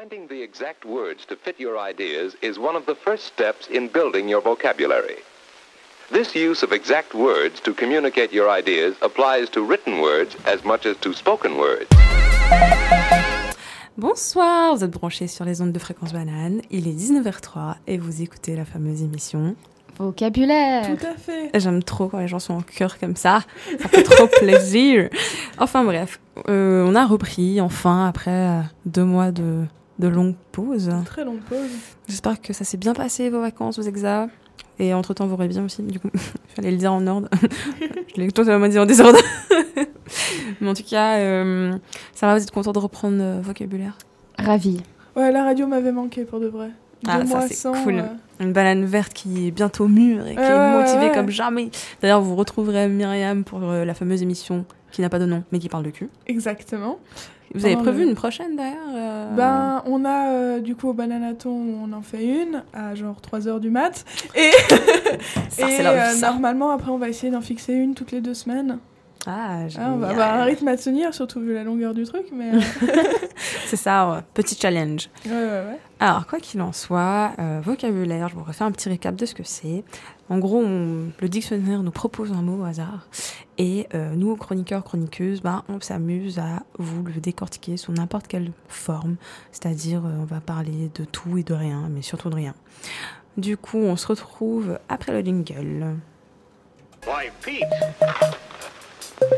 Finding the exact words to fit your ideas is one of the first steps in building your vocabulary. This use of exact words to communicate your ideas applies to written words as much as to spoken words. Bonsoir, vous êtes branchés sur les ondes de fréquence banane. Il est 19h03 et vous écoutez la fameuse émission Vocabulaire. Tout à fait. J'aime trop quand les gens sont en cœur comme ça. Ça fait trop plaisir. Enfin bref, euh, on a repris enfin après euh, deux mois de, de longue pause. Très longue pause. J'espère que ça s'est bien passé vos vacances, vos examens. Et entre-temps, vous bien aussi. Du coup, il fallait le dire en ordre. Je l'ai totalement dit en désordre. Mais en tout cas, euh, ça va, vous êtes content de reprendre euh, vocabulaire Ravi. Ouais, la radio m'avait manqué pour de vrai. Ah, Deux ça, mois c'est sans, cool. euh, Une banane verte qui est bientôt mûre et qui est motivée ouais. comme jamais. D'ailleurs, vous retrouverez Myriam pour euh, la fameuse émission qui n'a pas de nom, mais qui parle de cul. Exactement. Vous avez prévu le- une prochaine d'ailleurs euh, Ben, on a euh, du coup au Bananaton, on en fait une à genre 3h du mat. Et, ça, et euh, normalement, après, on va essayer d'en fixer une toutes les deux semaines. Ah, Hein, on va avoir un rythme à tenir, surtout vu la longueur du truc. Mais C'est ça, ouais. petit challenge. ouais, ouais, ouais. Alors, quoi qu'il en soit, euh, vocabulaire, je vous refais un petit récap de ce que c'est. En gros, le dictionnaire nous propose un mot au hasard et euh, nous, chroniqueurs, chroniqueuses, ben, on s'amuse à vous le décortiquer sous n'importe quelle forme. C'est-à-dire, euh, on va parler de tout et de rien, mais surtout de rien. Du coup, on se retrouve après le jingle. Why, Pete,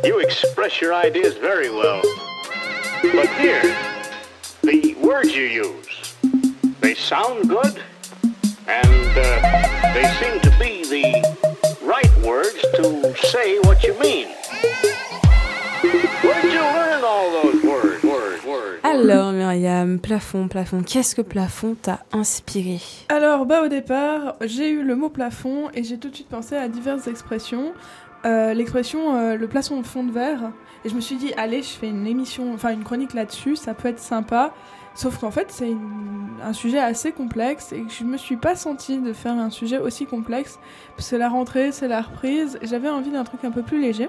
you express your ideas very well. But here, the words you use, they sound good, and uh, they seem words to say what you mean. Where did you learn all those words, words, words? Alors, Myriam, plafond, plafond, qu'est-ce que plafond t'a inspiré? Alors, bah, au départ, j'ai eu le mot plafond et j'ai tout de suite pensé à diverses expressions. Euh, L'expression euh, le plafond fond de verre. Et je me suis dit, allez, je fais une émission, enfin une chronique là-dessus, ça peut être sympa. Sauf qu'en fait, c'est un sujet assez complexe et que je me suis pas sentie de faire un sujet aussi complexe. C'est la rentrée, c'est la reprise, j'avais envie d'un truc un peu plus léger.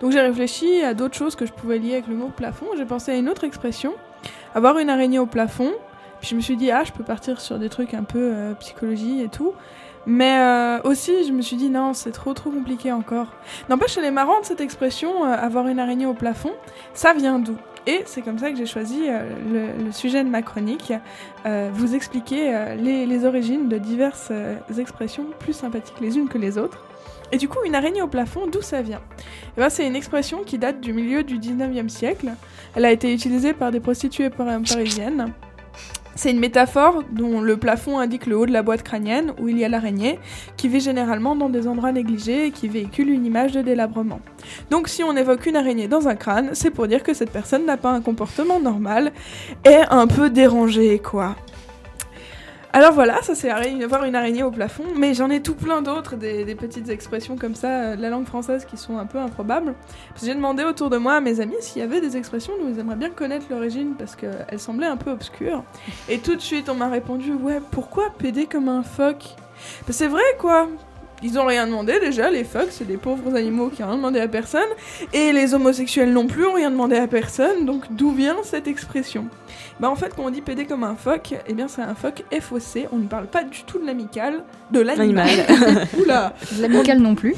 Donc j'ai réfléchi à d'autres choses que je pouvais lier avec le mot plafond. J'ai pensé à une autre expression, avoir une araignée au plafond. Puis je me suis dit, ah, je peux partir sur des trucs un peu euh, psychologie et tout. Mais euh, aussi, je me suis dit, non, c'est trop, trop compliqué encore. N'empêche, elle est marrante cette expression, euh, avoir une araignée au plafond. Ça vient d'où? Et c'est comme ça que j'ai choisi euh, le, sujet de ma chronique, vous expliquer les, origines de diverses expressions plus sympathiques les unes que les autres. Et du coup, une araignée au plafond, d'où ça vient? Eh ben, C'est une expression qui date du milieu du 19e siècle. Elle a été utilisée par des prostituées par- parisiennes. C'est une métaphore dont le plafond indique le haut de la boîte crânienne où il y a l'araignée, qui vit généralement dans des endroits négligés et qui véhicule une image de délabrement. Donc si on évoque une araignée dans un crâne, c'est pour dire que cette personne n'a pas un comportement normal et un peu dérangé, quoi. Alors voilà, ça c'est voir une araignée au plafond, mais j'en ai tout plein d'autres, des, petites expressions comme ça euh, de la langue française qui sont un peu improbables. J'ai demandé autour de moi à mes amis s'il y avait des expressions dont ils aimeraient bien connaître l'origine parce qu'elles semblaient un peu obscures. Et tout de suite on m'a répondu ouais pourquoi péder comme un phoque? C'est vrai quoi ils ont rien demandé déjà, les phoques, c'est des pauvres animaux qui ont rien demandé à personne, et les homosexuels non plus ont rien demandé à personne, donc d'où vient cette expression? Bah en fait, quand on dit péder comme un phoque, eh bien c'est un phoque faussé, on ne parle pas du tout de l'amical, de l'animal. Oula. De l'amical non plus.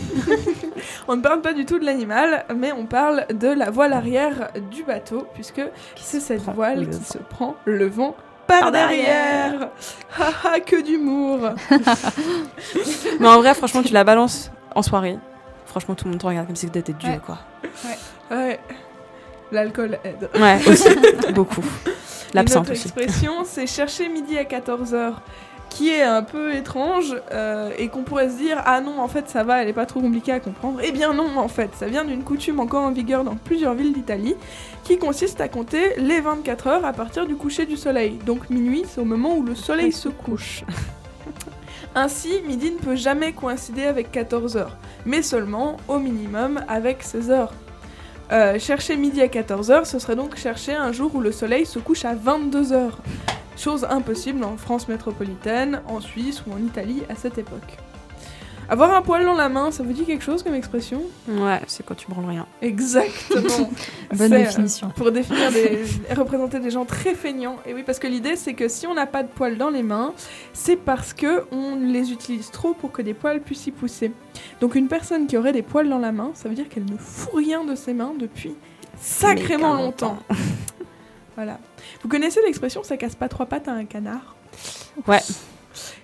On ne parle pas du tout de l'animal, mais on parle de la voile arrière du bateau, puisque c'est cette voile le qui se prend le vent par, derrière. Haha, que d'humour Mais en vrai, franchement, tu la balances en soirée. Franchement, tout le monde te regarde comme si t'étais Dieu, Ouais. quoi. Ouais. L'alcool aide. Ouais, aussi. Beaucoup. L'absinthe aussi. expression, c'est chercher midi à 14h, qui est un peu étrange euh, et qu'on pourrait se dire ah non en fait ça va, elle est pas trop compliquée à comprendre. Eh bien non en fait, ça vient d'une coutume encore en vigueur dans plusieurs villes d'Italie, qui consiste à compter les 24 heures à partir du coucher du soleil. Donc minuit, c'est au moment où le soleil se couche. Ainsi, midi ne peut jamais coïncider avec 14 heures, mais seulement au minimum avec 16 heures. Euh, chercher midi à 14h, ce serait donc chercher un jour où le soleil se couche à 22h. Chose impossible en France métropolitaine, en Suisse ou en Italie à cette époque. Avoir un poil dans la main, ça vous dit quelque chose comme expression? Ouais, c'est quand tu branles rien. Exactement. Bonne euh, définition. pour définir des, représenter des gens très feignants. Et oui, parce que l'idée c'est que si on n'a pas de poils dans les mains, c'est parce que on les utilise trop pour que des poils puissent y pousser. Donc une personne qui aurait des poils dans la main, ça veut dire qu'elle ne fout rien de ses mains depuis sacrément longtemps. voilà. Vous connaissez l'expression ça casse pas trois pattes à un canard Ouais.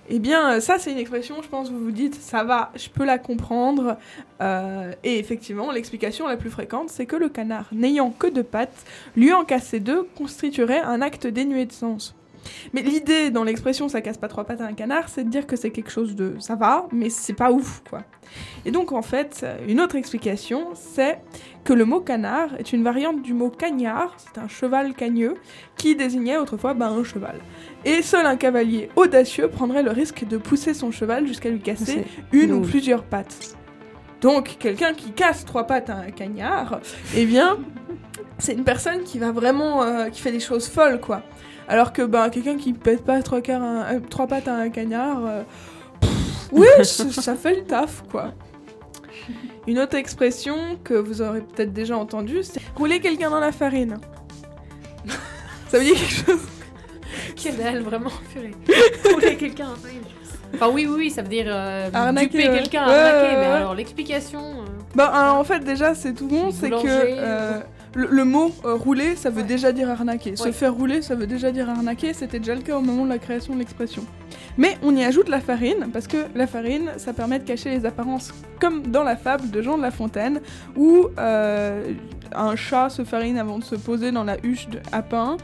eh bien, euh, ça, c'est une expression, je pense, vous vous dites, ça va, je peux la comprendre. Euh, et effectivement, l'explication la plus fréquente, c'est que le canard, n'ayant que deux pattes, lui en casser deux constituerait un acte dénué de sens. Mais l'idée dans l'expression ça casse pas trois pattes à un canard, c'est de dire que c'est quelque chose de ça va, mais c'est pas ouf quoi. Et donc en fait, une autre explication, c'est que le mot canard est une variante du mot cagnard, c'est un cheval cagneux, qui désignait autrefois bah, un cheval. Et seul un cavalier audacieux prendrait le risque de pousser son cheval jusqu'à lui casser une ou plusieurs pattes. Donc, quelqu'un qui casse trois pattes à un cagnard, eh bien, c'est une personne qui va vraiment, euh, qui fait des choses folles, quoi. Alors que, ben, quelqu'un qui pète pas trois, quarts un- euh, trois pattes à un cagnard, euh, pff, oui, ça, fait le taf, quoi. Une autre expression que vous aurez peut-être déjà entendue, c'est rouler quelqu'un dans la farine. Ça veut dire quelque chose? Quelle vraiment, purée. Rouler quelqu'un. oui. Enfin, oui, oui, oui, ça veut dire euh, Arnaquer, duper ouais. quelqu'un, arnaquer. ouais, mais alors, l'explication. euh, Bah, en fait, déjà, c'est tout bon, c'est que le, le mot euh, rouler, ça veut Ouais. déjà dire arnaquer. Se faire rouler, ça veut déjà dire arnaquer. C'était déjà le cas au moment de la création de l'expression. Mais on y ajoute la farine, parce que la farine, ça permet de cacher les apparences, comme dans la fable de Jean de La Fontaine, où euh, un chat se farine avant de se poser dans la huche de, à pain,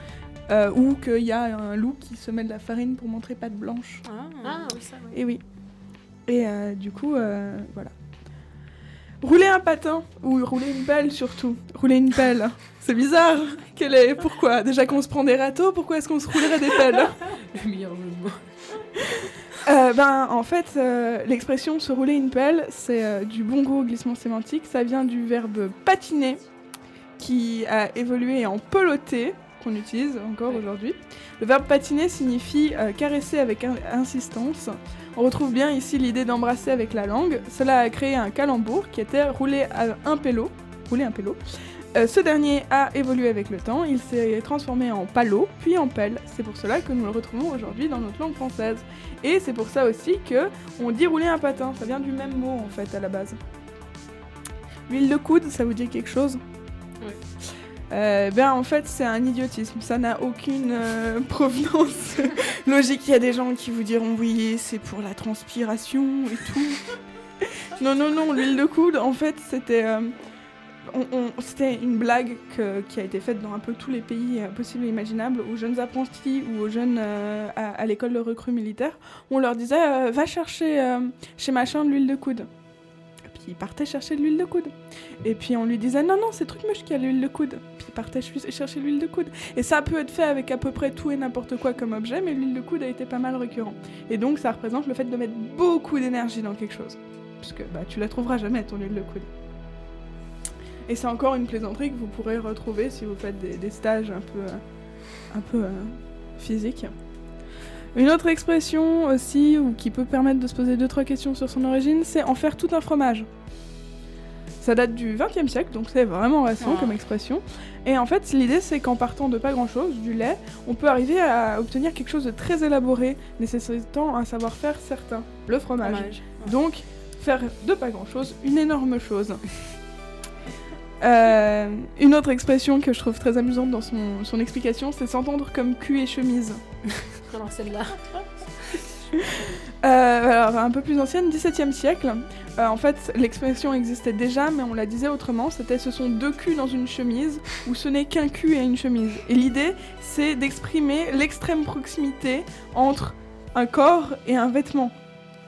euh, ou qu'il y a un loup qui se met de la farine pour montrer patte blanche. Ah, oui, ça, oui. Et oui. Et euh, du coup, euh, voilà. Rouler un patin, ou rouler une pelle surtout. Rouler une pelle, c'est bizarre. Quel est... Pourquoi? Déjà qu'on se prend des râteaux, pourquoi est-ce qu'on se roulerait des pelles? Le meilleur jeu de mots. Euh, Ben, en fait, euh, l'expression se rouler une pelle, c'est euh, du bon goût au glissement sémantique. Ça vient du verbe patiner, qui a évolué en peloter, qu'on utilise encore aujourd'hui. Le verbe patiner signifie euh, caresser avec in- insistance. On retrouve bien ici l'idée d'embrasser avec la langue. Cela a créé un calembour qui était rouler à un pélo. Euh, ce dernier a évolué avec le temps, il s'est transformé en palot, puis en pelle. C'est pour cela que nous le retrouvons aujourd'hui dans notre langue française. Et c'est pour ça aussi que on dit rouler un patin, ça vient du même mot en fait à la base. L'huile de coude, ça vous dit quelque chose? Oui. Euh, ben en fait c'est un idiotisme, ça n'a aucune euh, provenance logique. Il y a des gens qui vous diront oui c'est pour la transpiration et tout. non non non l'huile de coude en fait c'était euh, c'était une blague que- qui a été faite dans un peu tous les pays possibles et imaginables aux jeunes apprentis ou aux jeunes à, l'école de recrue militaire. On leur disait va chercher chez machin de l'huile de coude. Puis il partait chercher de l'huile de coude. Et puis on lui disait non non c'est Trucmuche qui a l'huile de coude. Puis il partait ch- chercher l'huile de coude. Et ça peut être fait avec à peu près tout et n'importe quoi comme objet, mais l'huile de coude a été pas mal récurrent. Et donc ça représente le fait de mettre beaucoup d'énergie dans quelque chose. Puisque bah, tu la trouveras jamais ton huile de coude. Et c'est encore une plaisanterie que vous pourrez retrouver si vous faites des, des stages un peu, euh, un peu euh, physiques. Une autre expression aussi, ou qui peut permettre de se poser deux trois questions sur son origine, c'est en faire tout un fromage. Ça date du XXe siècle, donc c'est vraiment récent Ah. comme expression. Et en fait, l'idée c'est qu'en partant de pas grand chose, du lait, on peut arriver à obtenir quelque chose de très élaboré, nécessitant un savoir-faire certain, le fromage. Fromage. Donc, faire de pas grand chose une énorme chose. Euh, une autre expression que je trouve très amusante dans son, son explication, c'est s'entendre comme cul et chemise. Alors, celle-là. Euh, alors, un peu plus ancienne, 17e siècle. Euh, en fait, l'expression existait déjà, mais on la disait autrement. C'était ce sont deux culs dans une chemise, ou ce n'est qu'un cul et une chemise. Et l'idée, c'est d'exprimer l'extrême proximité entre un corps et un vêtement.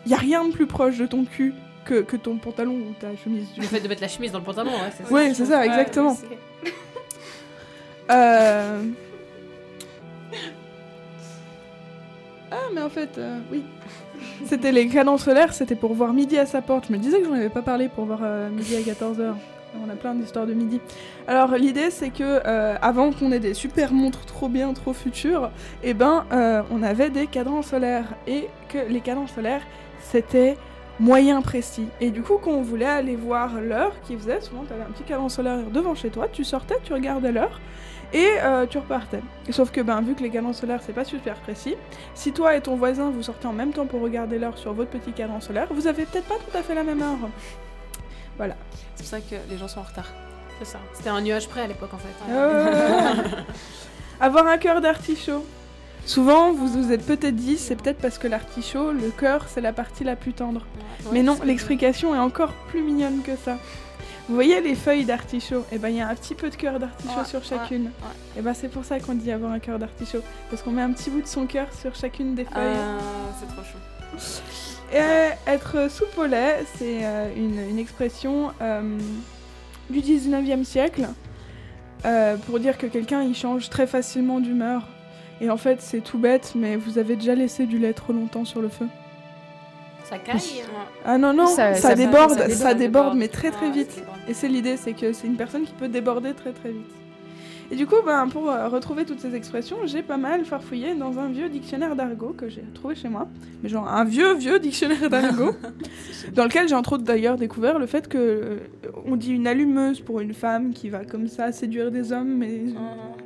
Il n'y a rien de plus proche de ton cul que, que ton pantalon ou ta chemise. du Le fait de mettre la chemise dans le pantalon, ouais, c'est ça. Oui, c'est ça, Ouais, exactement. Euh... Ah, mais en fait, euh, oui. C'était les canons solaires, c'était pour voir midi à sa porte. Je me disais que j'en avais pas parlé pour voir euh, midi à 14h. On a plein d'histoires de midi. Alors l'idée c'est que euh, avant qu'on ait des super montres trop bien, trop futures, eh ben euh, on avait des cadrans solaires et que les cadrans solaires c'était moyen précis. Et du coup, quand on voulait aller voir l'heure qui faisait, souvent tu avais un petit cadran solaire devant chez toi, tu sortais, tu regardais l'heure et euh, tu repartais. Sauf que ben, vu que les cadrans solaires c'est pas super précis, si toi et ton voisin vous sortez en même temps pour regarder l'heure sur votre petit cadran solaire, vous avez peut-être pas tout à fait la même heure. Voilà. C'est pour ça que les gens sont en retard. C'est ça. C'était un nuage près à l'époque en fait. Euh, Avoir un cœur d'artichaut. Souvent, vous vous êtes peut-être dit, c'est peut-être parce que l'artichaut, le cœur, c'est la partie la plus tendre. Mais non, l'explication est encore plus mignonne que ça. Vous voyez les feuilles d'artichaut? Et ben il y a un petit peu de cœur d'artichaut Ouais, sur chacune. Et ben c'est pour ça qu'on dit avoir un cœur d'artichaut, parce qu'on met un petit bout de son cœur sur chacune des feuilles. Ah, c'est trop chaud. Et être soupe au lait, c'est euh, une, une expression euh, du 19e siècle euh, pour dire que quelqu'un il change très facilement d'humeur. Et en fait, c'est tout bête, mais vous avez déjà laissé du lait trop longtemps sur le feu. Ça caille. Ah non, non, ça, Ça- ça- déborde, ça ça, déborde, déborde, mais très très vite. Et c'est l'idée, c'est que c'est une personne qui peut déborder très très vite. Et du coup, ben, pour euh, retrouver toutes ces expressions, j'ai pas mal farfouillé dans un vieux dictionnaire d'argot que j'ai trouvé chez moi. Mais genre un vieux, vieux dictionnaire d'argot, dans lequel j'ai entre autres d'ailleurs découvert le fait que euh, on dit une allumeuse pour une femme qui va comme ça séduire des hommes, mais... Mais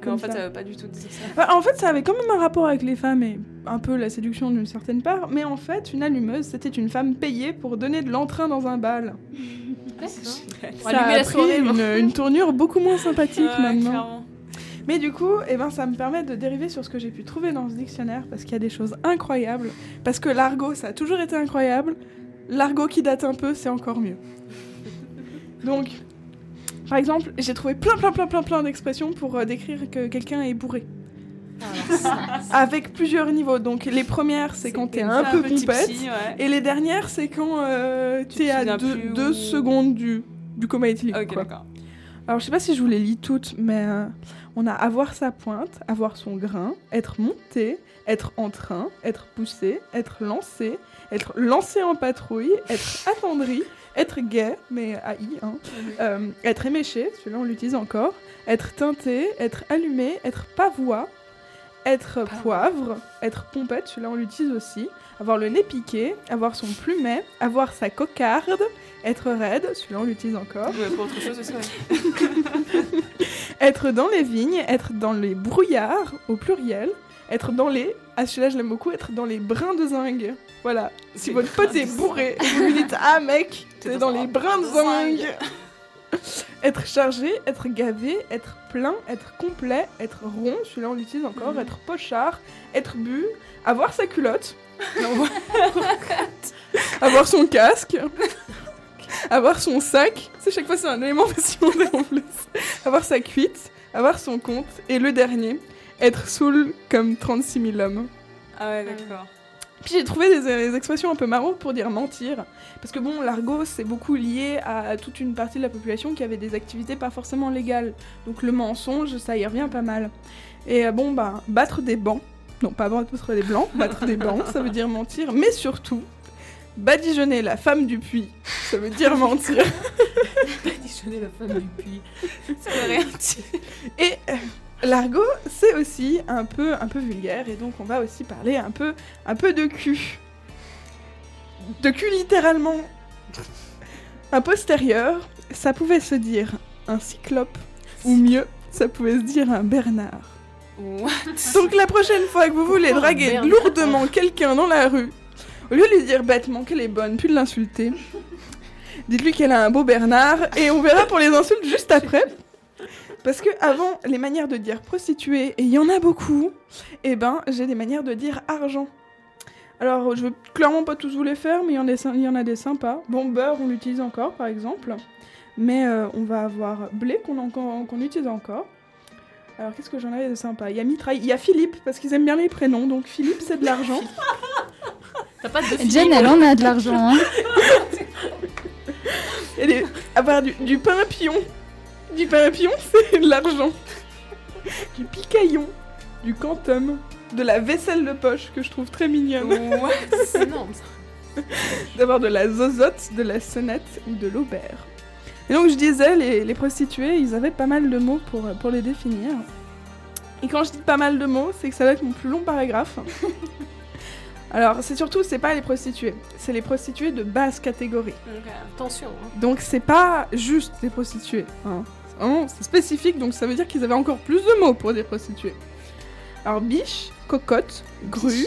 Comme en fait, ça. ça veut pas du tout dire ça. Bah, en fait, ça avait quand même un rapport avec les femmes et un peu la séduction d'une certaine part, mais en fait, une allumeuse, c'était une femme payée pour donner de l'entrain dans un bal. Ça a pris une, une tournure beaucoup moins sympathique maintenant. clairement. Mais du coup, eh ben, ça me permet de dériver sur ce que j'ai pu trouver dans ce dictionnaire, parce qu'il y a des choses incroyables. Parce que l'argot, ça a toujours été incroyable. L'argot qui date un peu, c'est encore mieux. Donc, par exemple, j'ai trouvé plein, plein, plein, plein, plein d'expressions pour euh, décrire que quelqu'un est bourré. Avec plusieurs niveaux. Donc, les premières, c'est quand t'es un peu pompette. ouais. Et les dernières, c'est quand euh, t'es te à souviens deux, plus deux où- secondes du, du coma éthylique. Ok, quoi. d'accord. Alors, je sais pas si je vous les lis toutes, mais euh, on a avoir sa pointe, avoir son grain, être monté, être en train, être poussé, être lancé, être lancé en patrouille, être attendri, être gai, mais AI, hein, euh, être éméché, celui-là on l'utilise encore, être teinté, être allumé, être pavois, être poivre, être pompette, celui-là on l'utilise aussi, avoir le nez piqué, avoir son plumet, avoir sa cocarde, être raide, celui-là on l'utilise encore. Ouais, pour autre chose aussi, ouais. Être dans les vignes, être dans les brouillards, au pluriel, être dans les... Ah celui-là je l'aime beaucoup, être dans les brins de zingue. Voilà, si votre pote est bourré, vous lui dites « Ah mec, T'es dans dans les brins de brin de zingue !» Être chargé, être gavé, être plein, être complet, être rond, celui-là on l'utilise encore, Mhm. être pochard, être bu, avoir sa culotte, avoir son casque, avoir son sac, c'est chaque fois c'est un élément vestimentaire en plus, avoir sa cuite, avoir son compte, et le dernier, être saoul comme 36 000 hommes. Ah ouais, d'accord. Puis j'ai trouvé des, des expressions un peu marrantes pour dire mentir. Parce que bon, l'argot, c'est beaucoup lié à toute une partie de la population qui avait des activités pas forcément légales. Donc le mensonge, ça y revient pas mal. Et euh, bon, bah, battre des bancs. Non, pas battre des blancs, battre des bancs, ça veut dire mentir. Mais surtout, badigeonner la femme du puits, ça veut dire mentir. Additionner la femme du puits. Ça veut rien dire. Et euh, l'argot, c'est aussi un peu, un peu vulgaire, et donc on va aussi parler un peu, un peu de cul. De cul littéralement. Un postérieur, ça pouvait se dire un cyclope, ou mieux, ça pouvait se dire un Bernard. What? Donc la prochaine fois que vous voulez draguer lourdement quelqu'un dans la rue, au lieu de lui dire bêtement qu'elle est bonne, puis de l'insulter, dites-lui qu'elle a un beau Bernard et on verra pour les insultes juste après. Parce que avant, les manières de dire prostituée, et il y en a beaucoup, et ben j'ai des manières de dire argent. Alors je vais clairement pas tous vous les faire, mais il y, en a des- sympas. Bon, beurre, on l'utilise encore par exemple. Mais euh, on va avoir blé qu'on utilise encore. Alors qu'est-ce que j'en avais de sympa? Il y a mitraille, il y a Philippe, parce qu'ils aiment bien les prénoms, donc Philippe c'est de l'argent. T'as pas de Jen, elle en a de l'argent. Hein. Avoir du, du pain à pion. Du pain à pion, c'est de l'argent. Du picaillon, du quantum, de la vaisselle de poche que je trouve très mignonne. What C'est énorme ça. D'avoir de la zozote, de la sonnette ou de l'aubert. Et donc je disais, les, les prostituées, ils avaient pas mal de mots pour, pour les définir. Et quand je dis pas mal de mots, c'est que ça va être mon plus long paragraphe. Alors, c'est surtout, c'est pas les prostituées, c'est les prostituées de basse catégorie. Donc, attention. hein. Donc, c'est pas juste des prostituées. Hein. C'est vraiment- c'est spécifique, donc ça veut dire qu'ils avaient encore plus de mots pour des prostituées. Alors, biche, cocotte, grue,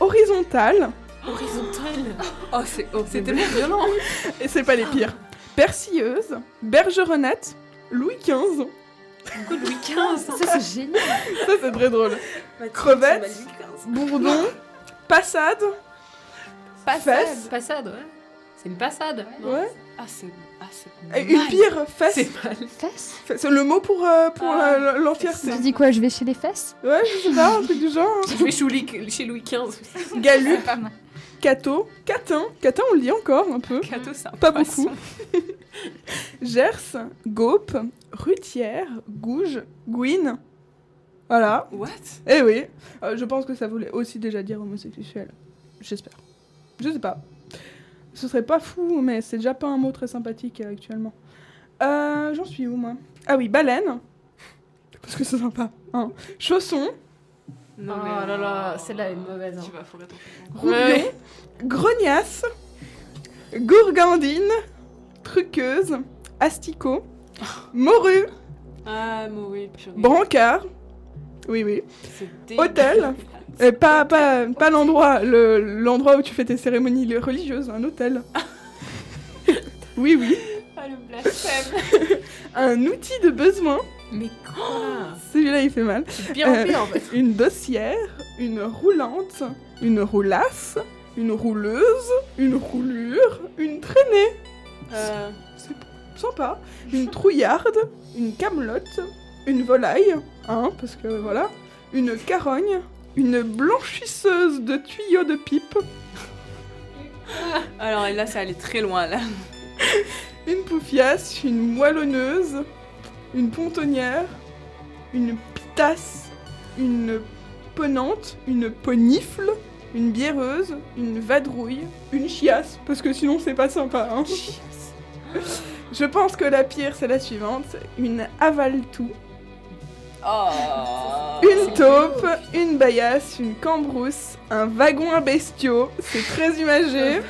horizontale, Horizontale. Oh, c'est C'était violent. et c'est pas les pires, persilleuse, bergeronnette, Louis XV. Louis XV Ça, c'est génial. Ça, c'est très drôle. Crevette. Bourdon, passade, fesse, Passade, ouais. C'est une passade. ouais. Ah, c'est. Ah, c'est. Une pire, fesse. C'est mal. Fesses Fe- C'est le mot pour, euh, pour Ah, euh, l'entièreté. Tu dis quoi Je vais chez les fesses Ouais, je sais pas, un truc du genre. hein. Je vais chez Louis, chez Louis XV. Galup, Cato, Catin, Catin on le dit encore un peu, Cato, c'est un pas beaucoup. Gers, Gaupe, Rutière, Gouge, Gouine. Voilà. What? Eh oui, Euh, je pense que ça voulait aussi déjà dire homosexuel. J'espère. Je sais pas. Ce serait pas fou, mais c'est déjà pas un mot très sympathique euh, actuellement. Euh, J'en suis où moi? Ah oui, baleine. Parce que c'est sympa. Hein. Chausson, Non, oh mais. là là, celle-là est mauvaise. Tu Hein. vas fourrer ton Roubion, Ouais. Grognasse, Gourgandine, Truqueuse, Asticot, Morue, Ah, mais oui, purée. Brancard. Oui, oui. C'est Hôtel. Euh, pas pas, pas l'endroit, le- l'endroit où tu fais tes cérémonies religieuses, un hôtel. oui, oui. Ah, le blasphème. Un outil de besoin. Mais quoi? Celui-là, il fait mal. C'est de pire en fait. Une dossière, une roulante, une roulasse, une rouleuse, une roulure, une traînée. Euh, Sympa. Une trouillarde, une camelote, une volaille, hein, parce que voilà. Une carogne, une blanchisseuse de tuyaux de pipe, Alors là, ça allait très loin, là. une poufiasse, une moellonneuse, une pontonnière, une pitasse, une ponante, une ponifle, une bièreuse, une vadrouille, une chiasse, parce que sinon c'est pas sympa. Hein. Je pense que la pire c'est la suivante, une avale-tout, Oh une taupe, une baillasse, une cambrousse, un wagon à bestiaux, c'est très imagé,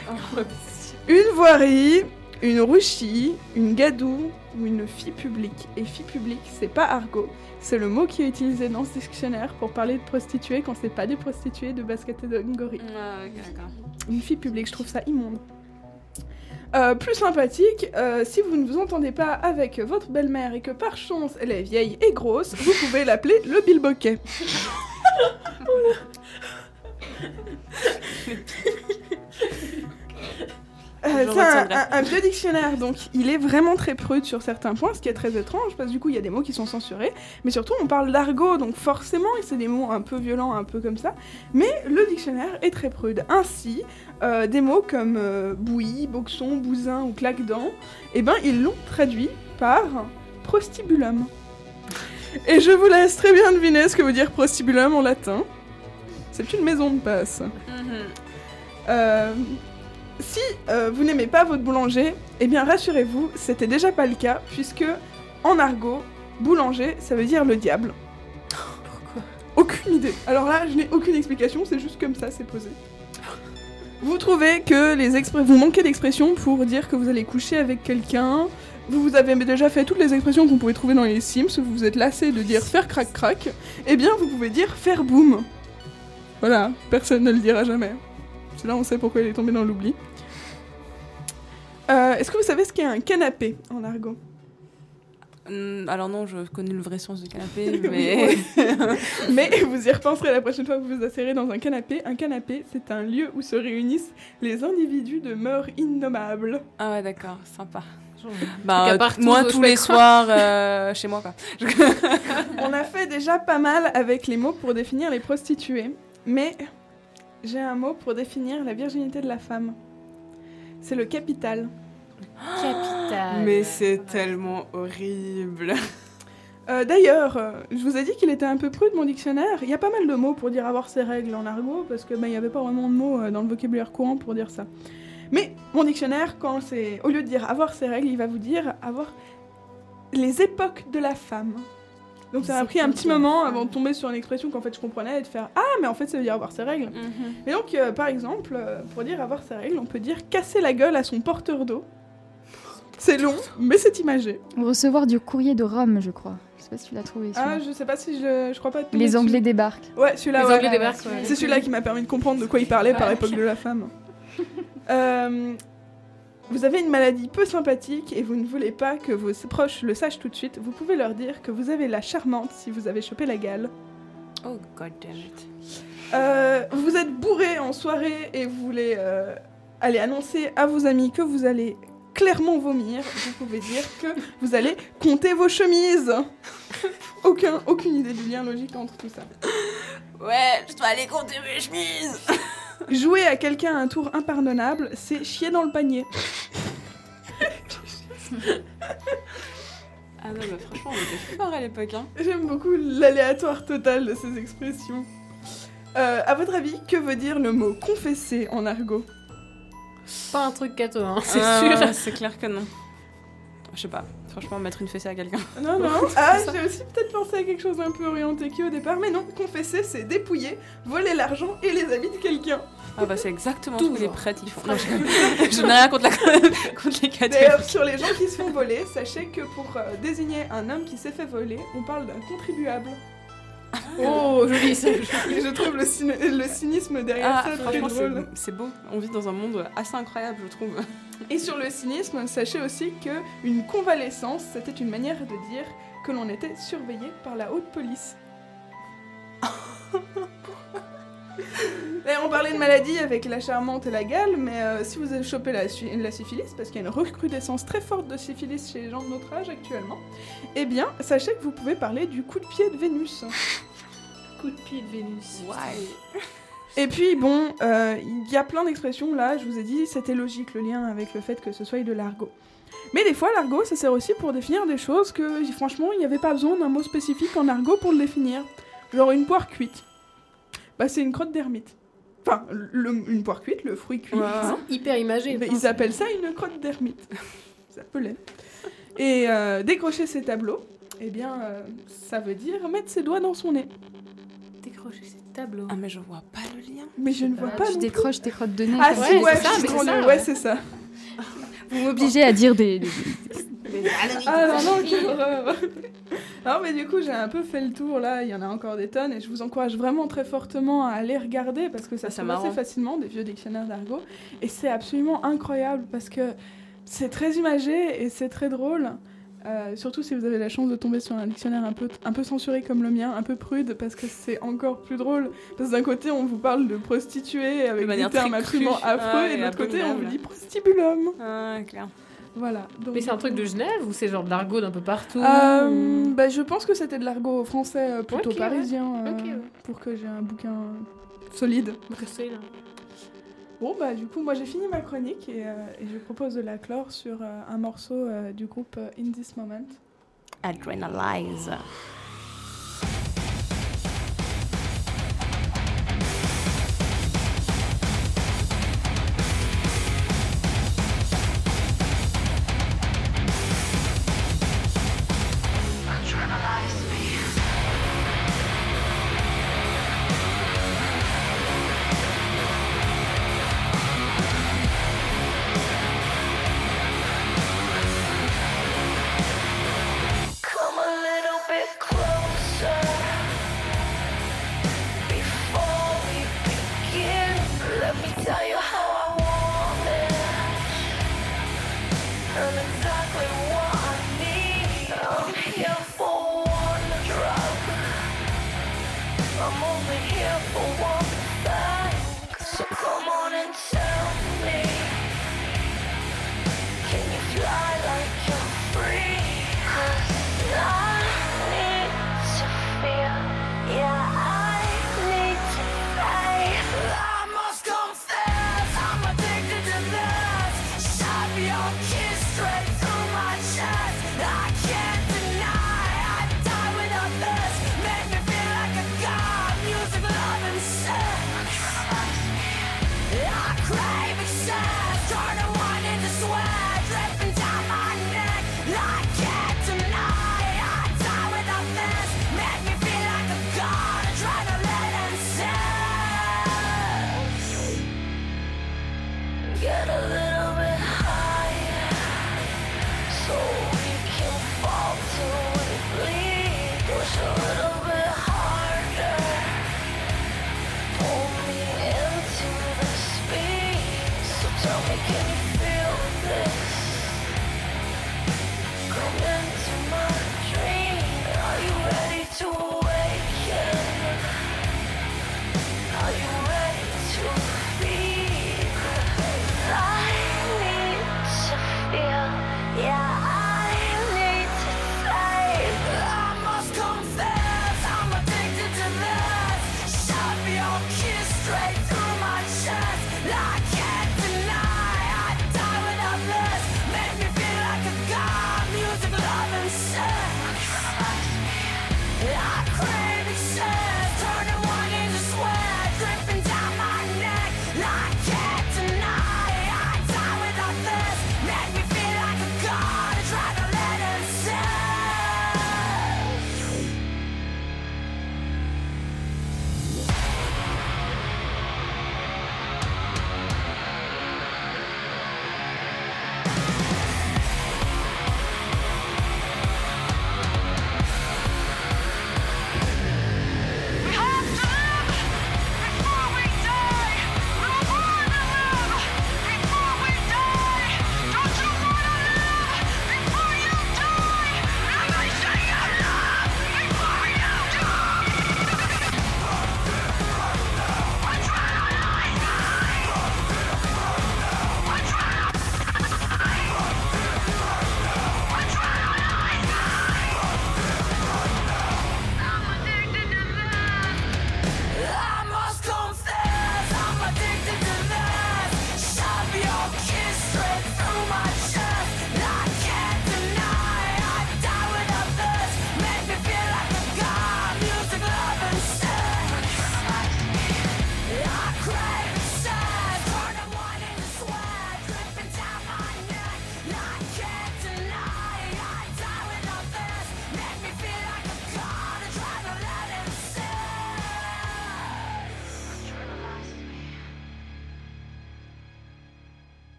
une voirie, une rouchie, une gadoue ou une fille publique. Et fille publique, c'est pas argot, c'est le mot qui est utilisé dans ce dictionnaire pour parler de prostituées quand c'est pas des prostituées de basse catégorie. Ah, ok, d'accord. Une fille publique, je trouve ça immonde. Euh, plus sympathique, euh, si vous ne vous entendez pas avec votre belle-mère et que par chance elle est vieille et grosse, vous pouvez l'appeler le bilboquet. Euh, c'est un- un vieux dictionnaire, donc il est vraiment très prude sur certains points, ce qui est très étrange, parce que du coup il y a des mots qui sont censurés, mais surtout on parle d'argot, donc forcément c'est des mots un peu violents, un peu comme ça, mais le dictionnaire est très prude. Ainsi, euh, des mots comme euh, bouillie, boxon, bousin ou claque-dents, eh ben ils l'ont traduit par prostibulum. Et je vous laisse très bien deviner ce que veut dire prostibulum en latin. C'est une maison de passe. Mhm. Euh, si vous n'aimez pas votre boulanger, eh bien rassurez-vous, c'était déjà pas le cas, puisque en argot, boulanger, ça veut dire le diable. Pourquoi? Aucune idée. Alors là, je n'ai aucune explication, c'est juste comme ça, c'est posé. Vous trouvez que les vous manquez d'expressions pour dire que vous allez coucher avec quelqu'un. Vous, vous avez déjà fait toutes les expressions qu'on pouvait trouver dans les Sims. Vous vous êtes lassé de dire faire crac crac. Eh bien, vous pouvez dire faire boum. Voilà, personne ne le dira jamais. C'est là on sait pourquoi il est tombé dans l'oubli. Euh, Est-ce que vous savez ce qu'est un canapé en argot? Alors non, je connais le vrai sens du canapé, mais... Mais vous y repenserez la prochaine fois que vous vous asserrez dans un canapé. Un canapé, c'est un lieu où se réunissent les individus de mœurs innommables. ah ouais, d'accord, sympa. Bah, moi, tous les soirs, euh, chez moi, quoi. On a fait déjà pas mal avec les mots pour définir les prostituées. Mais j'ai un mot pour définir la virginité de la femme. C'est le capital. Capital. Mais c'est tellement horrible. Euh, D'ailleurs, euh, je vous ai dit qu'il était un peu prude mon dictionnaire. Il y a pas mal de mots pour dire avoir ses règles en argot parce que ben, n'y avait pas vraiment de mots euh, dans le vocabulaire courant pour dire ça. Mais mon dictionnaire, quand c'est au lieu de dire avoir ses règles, il va vous dire avoir les époques de la femme. Donc ça m'a pris un petit moment avant de tomber sur une expression qu'en fait je comprenais et de faire Ah, mais en fait ça veut dire avoir ses règles. Mhm. Et donc, par exemple, pour dire avoir ses règles, on peut dire casser la gueule à son porteur d'eau. C'est long, mais c'est imagé. Recevoir du courrier de Rome, je crois. Je sais pas si tu l'as trouvé. Ah, je sais pas si je, je crois pas. Les dessus. Anglais débarquent. Ouais, celui-là. Les ouais, Anglais débarquent, ouais. C'est celui-là qui m'a permis de comprendre de quoi il parlait par Ouais. époque de la femme. Euh, vous avez une maladie peu sympathique et vous ne voulez pas que vos proches le sachent tout de suite. Vous pouvez leur dire que vous avez la charmante si vous avez chopé la gale. Oh god damn it. Euh, vous êtes bourré en soirée et vous voulez euh, aller annoncer à vos amis que vous allez clairement vomir. Vous pouvez dire que vous allez compter vos chemises. Aucun, aucune idée du lien logique entre tout ça. Ouais, je dois aller compter mes chemises. Jouer à quelqu'un un tour impardonnable, c'est chier dans le panier. Ah non, bah franchement, on était fort à l'époque, hein. J'aime beaucoup l'aléatoire total de ces expressions. Euh, à votre avis, que veut dire le mot confesser en argot? Pas un truc cato, hein, c'est Ah, sûr. C'est clair que non. Je sais pas. Franchement, mettre une fessée à quelqu'un. Non, non. Ah, j'ai aussi peut-être pensé à quelque chose un peu orienté qui au départ, mais non, confesser, c'est dépouiller, voler l'argent et les habits de quelqu'un. Ah bah c'est exactement ce que les prêtres ils font. Non, je, je n'ai rien contre, la, contre les catholiques. D'ailleurs, sur les gens qui se font voler, sachez que pour euh, désigner un homme qui s'est fait voler, on parle d'un contribuable. Oh, joli ça. Je trouve le, cyni- le cynisme derrière Ah, ça très drôle. c'est- c'est beau. On vit dans un monde assez incroyable, je trouve. Et sur le cynisme, sachez aussi que une convalescence, c'était une manière de dire que l'on était surveillé par la haute police. Et on parlait de maladie avec la charmante et la gale, mais euh, si vous avez chopé la, syphilis, parce qu'il y a une recrudescence très forte de syphilis chez les gens de notre âge actuellement, eh bien, sachez que vous pouvez parler du coup de pied de Vénus. Coup de pied de Vénus. Et puis bon, euh, il y a plein d'expressions là, je vous ai dit, c'était logique le lien avec le fait que ce soit de l'argot. Mais des fois, l'argot, ça sert aussi pour définir des choses que, franchement, il n'y avait pas besoin d'un mot spécifique en argot pour le définir. Genre une poire cuite. Bah, c'est une crotte d'ermite. Enfin, le- une poire cuite, le fruit cuit. Ouais. hein. Hyper imagé. Mais ils appellent ça une crotte d'ermite. ça s'appelait. Et euh, décrocher ses tableaux, eh bien, euh, ça veut dire mettre ses doigts dans son nez. Décrocher ces tableaux. Ah mais je vois pas le lien. Mais je ne vois Ah, pas. Tu non plus. décroches tes crottes de nez. Ah si, Ouais, ouais, c'est ça, Vous m'obligez à dire des. des- Ah non, non, quelle horreur Non, mais du coup, j'ai un peu fait le tour là, il y en a encore des tonnes, et je vous encourage vraiment très fortement à aller regarder parce que ça Ah, se assez facilement, des vieux dictionnaires d'argot, et c'est absolument incroyable parce que c'est très imagé et c'est très drôle. Euh, surtout si vous avez la chance de tomber sur un dictionnaire un peu, un peu censuré comme le mien, un peu prude, parce que c'est encore plus drôle. Parce que d'un côté, on vous parle de prostituée avec des manière termes absolument crue. affreux, Ah, et de l'autre côté, on vous dit prostibulum. Ah, clair. Voilà. donc- Mais c'est un truc de Genève ou c'est genre de l'argot d'un peu partout Euh, ou- bah, je pense que c'était de l'argot français euh, plutôt ouais. parisien euh, ouais. pour que j'ai un bouquin solide. Bruxelles. Bon bah du coup moi j'ai fini ma chronique et, euh, je propose de la clore sur euh, un morceau euh, du groupe In This Moment. Adrenalize.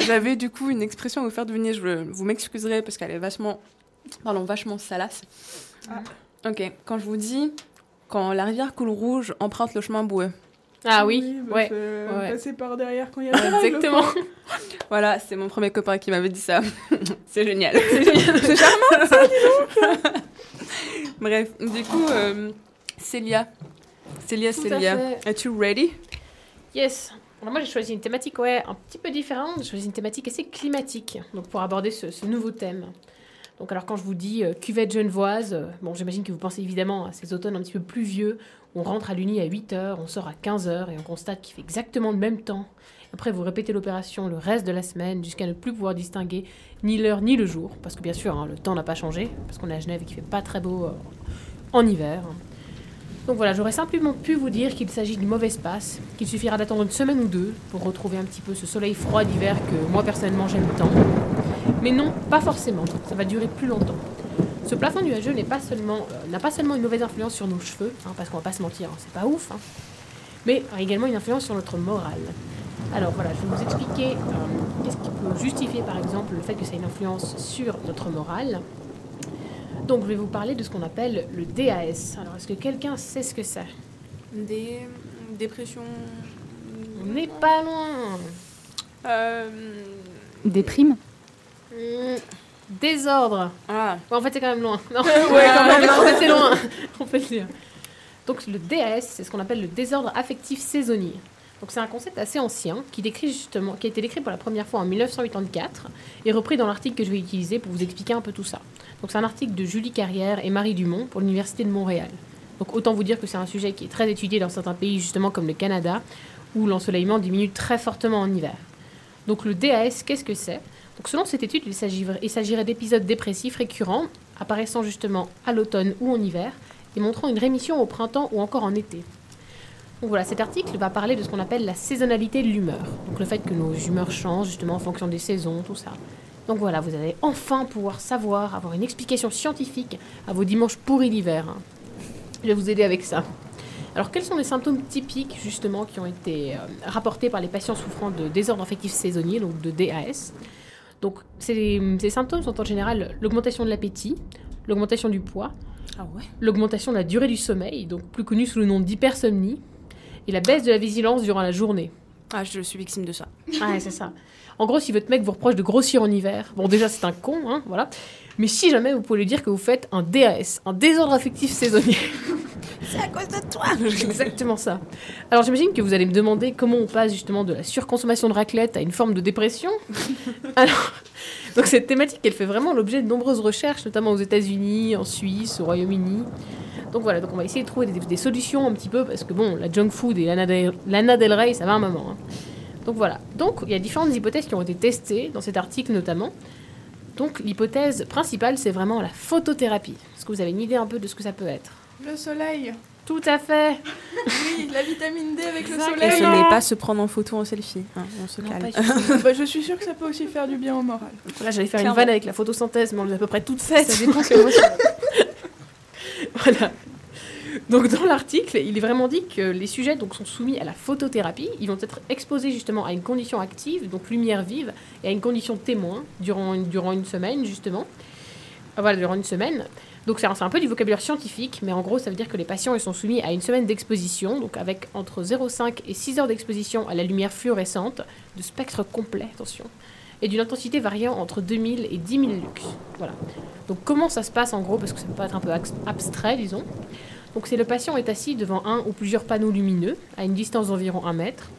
J'avais du coup une expression à vous faire deviner. Je vous m'excuserez parce qu'elle est vachement, pardon, vachement salace. Ok, quand je vous dis quand la rivière coule rouge emprunte le chemin boueux. Ah oui, bah, ouais. c'est, euh, ouais. Passer par derrière quand il y a des Exactement. Voilà, c'est mon premier copain qui m'avait dit ça. c'est génial. C'est charmant, ça. Bref, du coup, euh, Célia. Célia, Tout Célia. Es-tu ready? Yes. Alors moi j'ai choisi une thématique ouais, un petit peu différente. J'ai choisi une thématique assez climatique donc pour aborder ce, nouveau thème. Donc alors quand je vous dis euh, cuvette genevoise, euh, bon j'imagine que vous pensez évidemment à ces automnes un petit peu pluvieux. On rentre à l'Uni à 8h, on sort à 15h et on constate qu'il fait exactement le même temps. Après vous répétez l'opération le reste de la semaine jusqu'à ne plus pouvoir distinguer ni l'heure ni le jour. Parce que bien sûr hein, le temps n'a pas changé parce qu'on est à Genève et qu'il fait pas très beau euh, en hiver. Donc voilà, j'aurais simplement pu vous dire qu'il s'agit d'une mauvaise passe, qu'il suffira d'attendre une semaine ou deux pour retrouver un petit peu ce soleil froid d'hiver que moi personnellement j'aime tant. Mais non, pas forcément, ça va durer plus longtemps. Ce plafond nuageux euh, n'a pas seulement une mauvaise influence sur nos cheveux, hein, parce qu'on va pas se mentir, hein, c'est pas ouf, hein, mais a également une influence sur notre morale. Alors voilà, je vais vous expliquer euh, qu'est-ce qui peut justifier par exemple le fait que ça ait une influence sur notre morale. Donc je vais vous parler de ce qu'on appelle le DAS. Alors est-ce que quelqu'un sait ce que c'est? Des dépressions. On n'est pas loin. Euh, Des primes? Hmm, Désordre. Ah, Ouais, en fait, c'est quand même loin. Non, Ouais, quand même. en fait, c'est loin. On peut le dire. Donc, le DAS, c'est ce qu'on appelle le désordre affectif saisonnier. C'est un concept assez ancien qui, a été décrit pour la première fois en 1984 et repris dans l'article que je vais utiliser pour vous expliquer un peu tout ça. C'est un article de Julie Carrière et Marie Dumont pour l'Université de Montréal. Autant vous dire que c'est un sujet qui est très étudié dans certains pays, justement comme le Canada, où l'ensoleillement diminue très fortement en hiver. Donc, le DAS, qu'est-ce que c'est? Selon cette étude, il s'agirait d'épisodes dépressifs récurrents, apparaissant justement à l'automne ou en hiver, et montrant une rémission au printemps ou encore en été. Donc voilà, cet article va parler de ce qu'on appelle la saisonnalité de l'humeur. Donc le fait que nos humeurs changent justement en fonction des saisons, tout ça. Donc voilà, vous allez enfin pouvoir savoir, avoir une explication scientifique à vos dimanches pourris d'hiver. hein. Je vais vous aider avec ça. Alors quels sont les symptômes typiques justement qui ont été euh, rapportés par les patients souffrant de désordre affectif saisonnier, donc de DAS donc, ces, ces symptômes sont en général l'augmentation de l'appétit, l'augmentation du poids, ah ouais l'augmentation de la durée du sommeil, donc plus connu sous le nom d'hypersomnie, et la baisse de la vigilance durant la journée. Ah, je suis victime de ça. Ouais, c'est ça. En gros, si votre mec vous reproche de grossir en hiver, bon, déjà, c'est un con, hein, voilà. Mais si jamais vous pouvez lui dire que vous faites un DAS, un désordre affectif saisonnier. C'est à cause de toi Exactement ça. Alors j'imagine que vous allez me demander comment on passe justement de la surconsommation de raclette à une forme de dépression. Alors, donc cette thématique, elle fait vraiment l'objet de nombreuses recherches, notamment aux États-Unis, en Suisse, au Royaume-Uni. Donc voilà, donc on va essayer de trouver des, des solutions un petit peu parce que bon, la junk food et Lana Del, Lana Del Rey, ça va un moment. hein. Donc voilà. Donc il y a différentes hypothèses qui ont été testées dans cet article notamment. Donc l'hypothèse principale, c'est vraiment la photothérapie. Est-ce que vous avez une idée un peu de ce que ça peut être? Le soleil. Tout à fait. Oui, la vitamine D avec le Exact. Et ce soleil. n'est pas se prendre en photo en selfie. hein, on se Non, calme. pas du tout. Bah, je suis sûre que ça peut aussi faire du bien au moral. Là, j'allais faire une vanne avec la photosynthèse, mais on l'a à peu près toute faite. Ça dépend comment voilà. Donc dans l'article, il est vraiment dit que les sujets sont soumis à la photothérapie. Ils vont être exposés justement à une condition active, donc lumière vive, et à une condition témoin durant une, semaine justement. Ah, Voilà, durant une semaine. Donc c'est un, peu du vocabulaire scientifique, mais en gros ça veut dire que les patients sont soumis à une semaine d'exposition, donc avec entre 0,5 et 6 heures d'exposition à la lumière fluorescente, de spectre complet, attention, et d'une intensité variant entre 2000 et 10 000 lux. Voilà. Donc comment ça se passe en gros, parce que ça peut être un peu abstrait, disons. Donc c'est le patient est assis devant un ou plusieurs panneaux lumineux à une distance d'environ 1 mètre.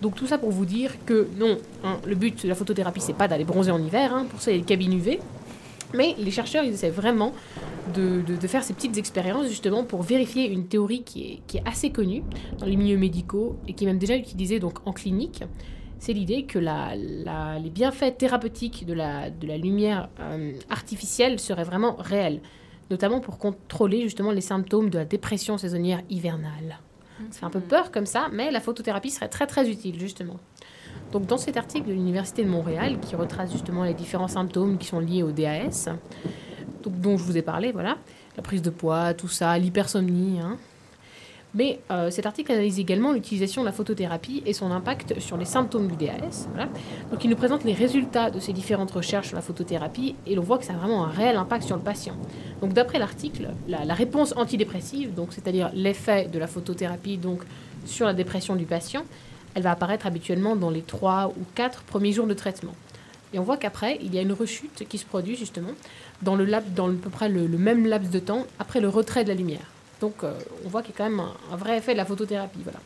Donc tout ça pour vous dire que non, hein, le but de la photothérapie c'est pas d'aller bronzer en hiver, hein, pour ça il y a les cabines UV. Mais les chercheurs ils essaient vraiment de, faire ces petites expériences justement pour vérifier une théorie qui est, assez connue dans les milieux médicaux et qui est même déjà utilisée en clinique. C'est l'idée que les bienfaits thérapeutiques de la, de la lumière euh, artificielle seraient vraiment réels notamment pour contrôler justement les symptômes de la dépression saisonnière hivernale. Ça fait un peu peur comme ça, mais la photothérapie serait très très utile justement. Donc dans cet article de l'Université de Montréal qui retrace justement les différents symptômes qui sont liés au DAS, donc, dont je vous ai parlé, voilà, la prise de poids, tout ça, l'hypersomnie, hein. Mais euh, cet article analyse également l'utilisation de la photothérapie et son impact sur les symptômes du DAS. Donc il nous présente les résultats de ces différentes recherches sur la photothérapie et l'on voit que ça a vraiment un réel impact sur le patient. Donc d'après l'article, la, réponse antidépressive, donc c'est-à-dire l'effet de la photothérapie donc sur la dépression du patient, elle va apparaître habituellement dans les 3 ou 4 premiers jours de traitement. Et on voit qu'après, il y a une rechute qui se produit justement dans, le à peu près le même laps de temps après le retrait de la lumière. Donc euh, on voit qu'il y a quand même un, un vrai effet de la photothérapie. Voilà.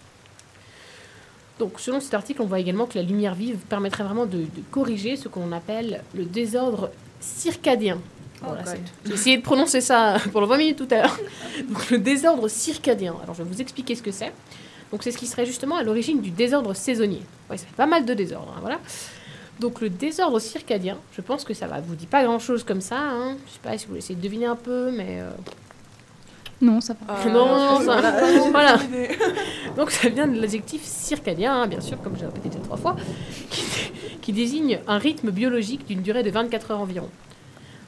Donc selon cet article, on voit également que la lumière vive permettrait vraiment de, de corriger ce qu'on appelle le désordre circadien. Voilà, c'est- J'ai essayé de prononcer ça pendant 20 minutes tout à l'heure. Donc le désordre circadien. Alors je vais vous expliquer ce que c'est. Donc c'est ce qui serait justement à l'origine du désordre saisonnier. Ouais, ça fait pas mal de désordre, hein, voilà. Donc le désordre circadien, je pense que ça va vous dit pas grand chose comme ça. Hein. Je sais pas si vous essayer de deviner un peu, mais euh, Non, ça va. non, non, ça- voilà. idée. Donc ça vient de l'adjectif circadien, hein, bien sûr, comme j'ai répété déjà trois fois, qui, qui désigne un rythme biologique d'une durée de 24 heures environ.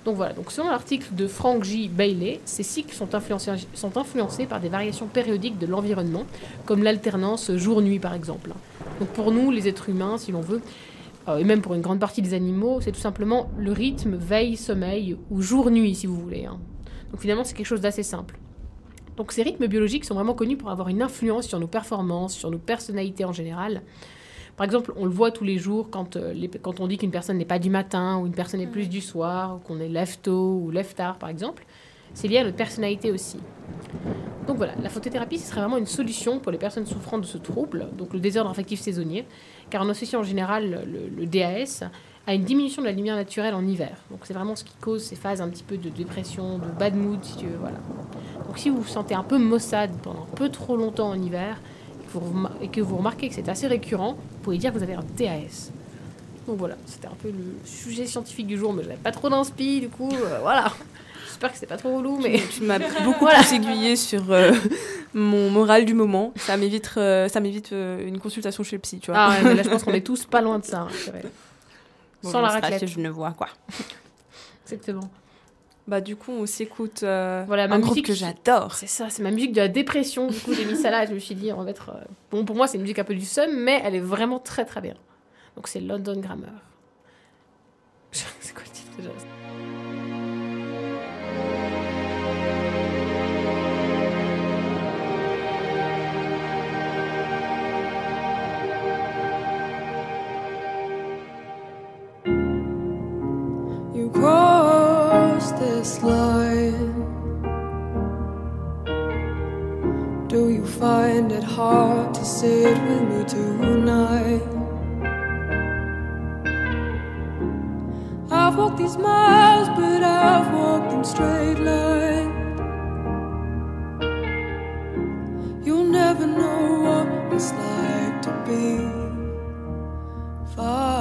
Donc voilà, donc selon l'article de Frank J. Bailey, ces cycles sont influencés, sont influencés par des variations périodiques de l'environnement, comme l'alternance jour-nuit par exemple. Donc pour nous, les êtres humains, si l'on veut, euh, et même pour une grande partie des animaux, c'est tout simplement le rythme veille-sommeil ou jour-nuit si vous voulez. hein. Donc finalement, c'est quelque chose d'assez simple. Donc ces rythmes biologiques sont vraiment connus pour avoir une influence sur nos performances, sur nos personnalités en général. Par exemple, on le voit tous les jours quand, euh, les- quand on dit qu'une personne n'est pas du matin ou une personne est plus du soir, ou qu'on est lève tôt ou lève tard par exemple. C'est lié à notre personnalité aussi. Donc voilà, la photothérapie, ce serait vraiment une solution pour les personnes souffrant de ce trouble, donc le désordre affectif saisonnier, car on associe en général le, le DAS à une diminution de la lumière naturelle en hiver. Donc c'est vraiment ce qui cause ces phases un petit peu de dépression, de bad mood, si tu veux, voilà. Donc si vous vous sentez un peu maussade pendant un peu trop longtemps en hiver, et que vous, remar- et que vous remarquez que c'est assez récurrent, vous pouvez dire que vous avez un DAS. Donc voilà, c'était un peu le sujet scientifique du jour, mais je n'avais pas trop d'inspi, du coup, euh, voilà. J'espère que c'était pas trop relou, mais... Tu m'as beaucoup plus aiguillé sur euh, mon moral du moment. Ça m'évite, euh, ça m'évite une consultation chez le psy, tu vois. Ah ouais, mais là je pense qu'on est tous pas loin de ça. hein, c'est. Bon, Sans la raclette. genevois, quoi. Exactement. Bah du coup, on s'écoute euh, Voilà, ma un groupe musique, que je- j'adore. C'est ça, c'est ma musique de la dépression. Du coup, j'ai mis ça là. Je me suis dit, on va mettre. euh, Bon, pour moi, c'est une musique un peu du seum, mais elle est vraiment très très bien. Donc, c'est London Grammar. c'est quoi le titre déjà? Cross this line Do you find it hard to sit with me tonight? I've walked these miles, but I've walked in straight line. You'll never know what it's like to be fine.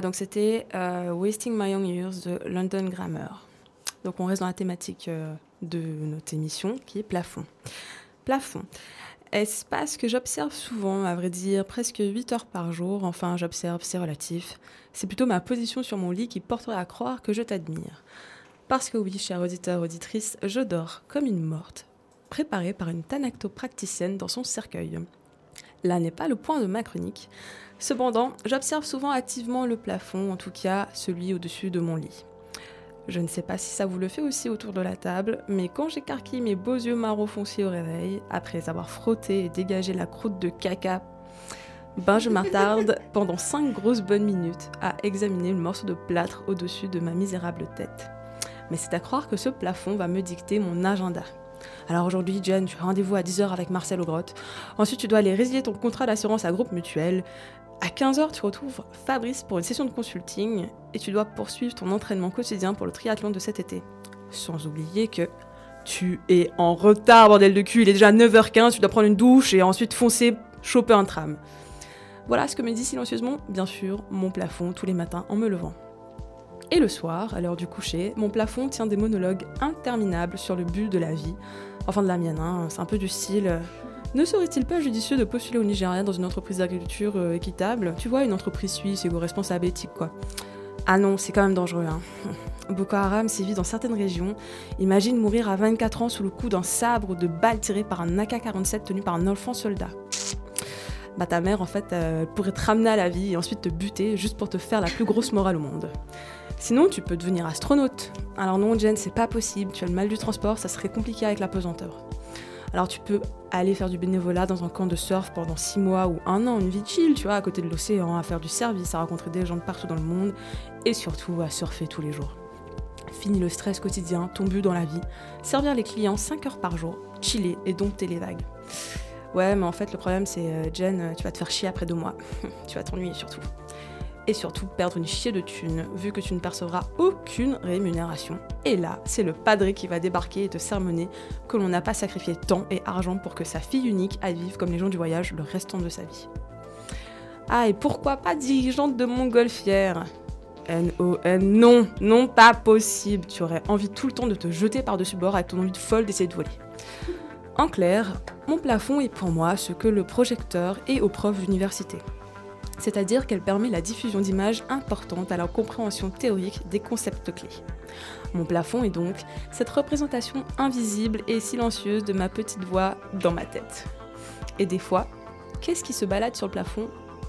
Donc c'était euh, Wasting My Young Years de London Grammar. Donc on reste dans la thématique euh, de notre émission qui est plafond. Plafond. Espace que j'observe souvent, à vrai dire, presque 8 heures par jour? Enfin, j'observe, c'est relatif. C'est plutôt ma position sur mon lit qui porterait à croire que je t'admire. Parce que oui, chers auditeurs, auditrices, je dors comme une morte, préparée par une thanacto-praticienne dans son cercueil. Là n'est pas le point de ma chronique. Cependant, j'observe souvent activement le plafond, en tout cas celui au-dessus de mon lit. Je ne sais pas si ça vous le fait aussi autour de la table, mais quand j'écarquille mes beaux yeux marron foncés au réveil, après avoir frotté et dégagé la croûte de caca, ben je m'attarde pendant 5 grosses bonnes minutes à examiner le morceau de plâtre au-dessus de ma misérable tête. Mais c'est à croire que ce plafond va me dicter mon agenda. Alors aujourd'hui, Jen, tu as rendez-vous à 10h avec Marcel au grotte. Ensuite, tu dois aller résilier ton contrat d'assurance à groupe mutuel. À 15h, tu retrouves Fabrice pour une session de consulting et tu dois poursuivre ton entraînement quotidien pour le triathlon de cet été. Sans oublier que tu es en retard, bordel de cul. Il est déjà 9h15, tu dois prendre une douche et ensuite foncer choper un tram. Voilà ce que me dit silencieusement, bien sûr, mon plafond tous les matins en me levant. Et le soir, à l'heure du coucher, mon plafond tient des monologues interminables sur le but de la vie. Enfin de la mienne, hein. c'est un peu du style... euh, ne serait-il pas judicieux de postuler au Nigeria dans une entreprise d'agriculture euh, équitable? Tu vois, une entreprise suisse éco-responsable éthique, quoi. Ah non, c'est quand même dangereux. Hein. Boko Haram sévit dans certaines régions. Imagine mourir à 24 ans sous le coup d'un sabre ou de balles tirées par un AK-47 tenu par un enfant soldat. Bah ta mère, en fait, euh, pourrait te ramener à la vie et ensuite te buter juste pour te faire la plus grosse morale au monde. Sinon, tu peux devenir astronaute. Alors non, Jen, c'est pas possible. Tu as le mal du transport, ça serait compliqué avec la pesanteur. Alors tu peux aller faire du bénévolat dans un camp de surf pendant 6 mois ou un an, une vie chill, tu vois, à côté de l'océan, à faire du service, à rencontrer des gens de partout dans le monde et surtout à surfer tous les jours. Fini le stress quotidien, ton but dans la vie, servir les clients 5 heures par jour, chiller et dompter les vagues. Ouais, mais en fait, le problème, c'est, euh, Jen, tu vas te faire chier après deux mois. tu vas t'ennuyer surtout. Et surtout, perdre une chier de thunes, vu que tu ne percevras aucune rémunération. Et là, c'est le padre qui va débarquer et te sermonner que l'on n'a pas sacrifié temps et argent pour que sa fille unique aille vivre comme les gens du voyage le restant de sa vie. Ah, et pourquoi pas dirigeante de montgolfière? N-O-N, non, non, pas possible. Tu aurais envie tout le temps de te jeter par-dessus bord avec ton envie de folle d'essayer de voler. En clair, mon plafond est pour moi ce que le projecteur est aux profs d'université. C'est-à-dire qu'elle permet la diffusion d'images importantes à la compréhension théorique des concepts clés. Mon plafond est donc cette représentation invisible et silencieuse de ma petite voix dans ma tête. Et des fois, qu'est-ce qui se balade sur le plafond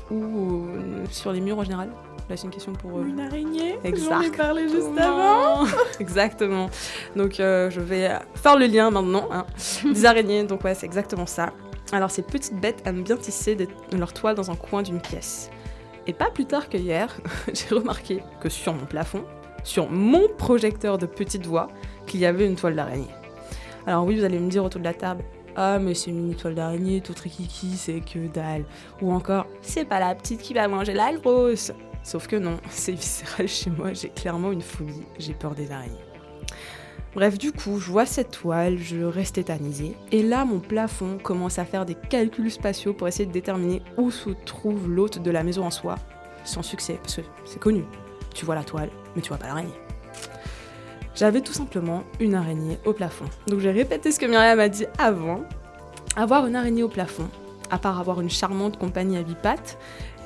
ou euh, sur les murs en général? Là, c'est une question pour. euh, Une araignée J'en ai Exactement. parlé juste avant. exactement. Donc, euh, je vais faire le lien maintenant. hein. Des araignées, donc ouais, c'est exactement ça. Alors, ces petites bêtes aiment bien tisser leur toile dans un coin d'une pièce. Et pas plus tard que hier, j'ai remarqué que sur mon plafond, sur mon projecteur de petite voix, qu'il y avait une toile d'araignée. Alors oui, vous allez me dire autour de la table, ah mais c'est une toile d'araignée, tout trikiki, c'est que dalle. Ou encore, c'est pas la petite qui va manger la grosse. Sauf que non, c'est viscéral chez moi, j'ai clairement une phobie, j'ai peur des araignées. Bref, du coup, je vois cette toile, je reste tétanisée. Et là, mon plafond commence à faire des calculs spatiaux pour essayer de déterminer où se trouve l'hôte de la maison en soi. Sans succès, parce que c'est connu. Tu vois la toile, mais tu vois pas l'araignée. J'avais tout simplement une araignée au plafond. Donc j'ai répété ce que Myriam a dit avant. Avoir une araignée au plafond, à part avoir une charmante compagnie à bipattes,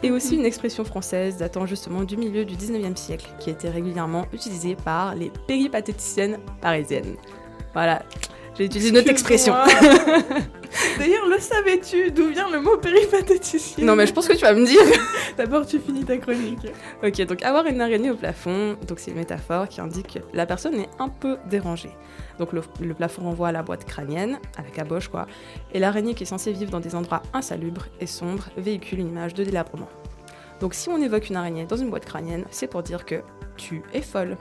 et aussi une expression française datant justement du milieu du 19e siècle, qui était régulièrement utilisée par les péripatéticiennes parisiennes. Voilà, j'ai utilisé une autre expression. D'ailleurs, le savais-tu? D'où vient le mot péripatéticien? Non mais je pense que tu vas me dire. D'abord, tu finis ta chronique. Ok, donc avoir une araignée au plafond, donc c'est une métaphore qui indique que la personne est un peu dérangée. Donc le, le plafond renvoie à la boîte crânienne, à la caboche quoi, et l'araignée qui est censée vivre dans des endroits insalubres et sombres véhicule une image de délabrement. Donc si on évoque une araignée dans une boîte crânienne, c'est pour dire que tu es folle.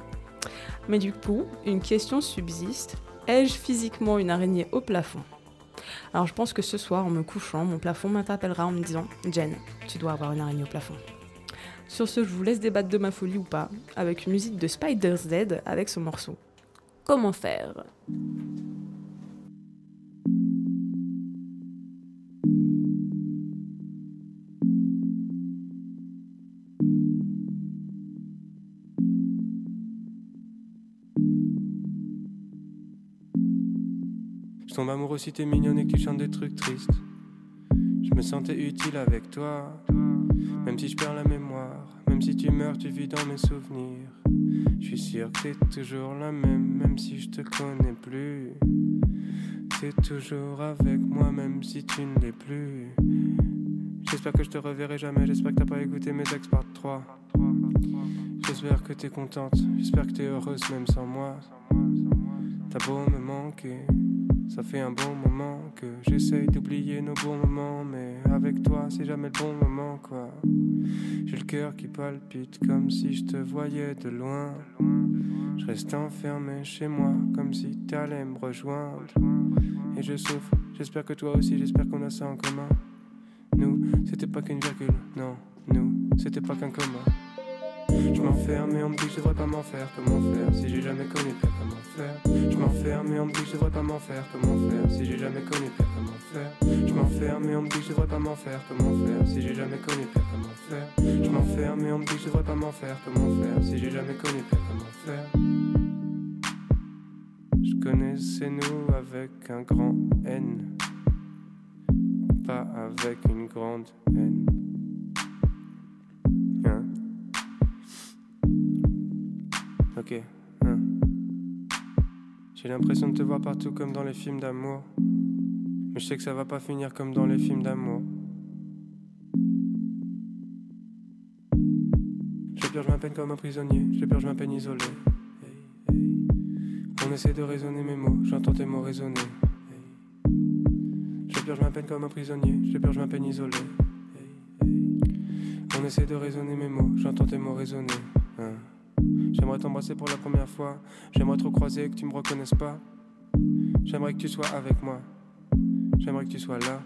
Mais du coup, une question subsiste, ai-je physiquement une araignée au plafond? Alors je pense que ce soir, en me couchant, mon plafond m'interpellera en me disant Jen, tu dois avoir une araignée au plafond. Sur ce, je vous laisse débattre de ma folie ou pas, avec une musique de Spider's Dead avec ce morceau. Comment faire? Tombe amoureux si t'es mignonne et que tu chantes des trucs tristes. Je me sentais utile avec toi, même si je perds la mémoire. Même si tu meurs, tu vis dans mes souvenirs. Je suis sûr que t'es toujours la même, même si je te connais plus. T'es toujours avec moi, même si tu ne l'es plus. J'espère que je te reverrai jamais, j'espère que t'as pas écouté mes ex part 3. J'espère que t'es contente, j'espère que t'es heureuse même sans moi. T'as beau me manquer, ça fait un bon moment que j'essaye d'oublier nos bons moments, mais avec toi c'est jamais le bon moment quoi. J'ai le cœur qui palpite comme si je te voyais de loin. Je reste enfermé chez moi comme si t'allais me rejoindre. Et je souffre, j'espère que toi aussi, j'espère qu'on a ça en commun. Nous, c'était pas qu'une virgule, non, nous, c'était pas qu'un commun. Je m'enferme et dit que je devrais pas m'en faire, comment faire si j'ai jamais connu pire, comment faire? Je m'enferme et dit que je devrais pas m'en faire, comment faire si j'ai jamais connu pire, comment faire? Je m'enferme et dit que je devrais pas m'en faire, comment faire si j'ai jamais connu pire, comment faire? Je m'enferme et dit que je devrais pas m'en faire, comment faire si j'ai jamais connu pire, comment faire? Je connaissais nous avec un grand N, pas avec une grande N. Ok. hein. J'ai l'impression de te voir partout comme dans les films d'amour. Mais je sais que ça va pas finir comme dans les films d'amour. Je pleure, je m'appelle comme un prisonnier. Je pleure, je m'appelle isolé. Hey, hey. On essaie de raisonner mes mots. J'entends tes mots résonner. Je pleure, je m'appelle comme un prisonnier. Je pleure, je m'appelle isolé. Hey, hey. On essaie de raisonner mes mots. J'entends tes mots résonner. J'aimerais t'embrasser pour la première fois. J'aimerais trop croiser et que tu me reconnaisses pas. J'aimerais que tu sois avec moi. J'aimerais que tu sois là.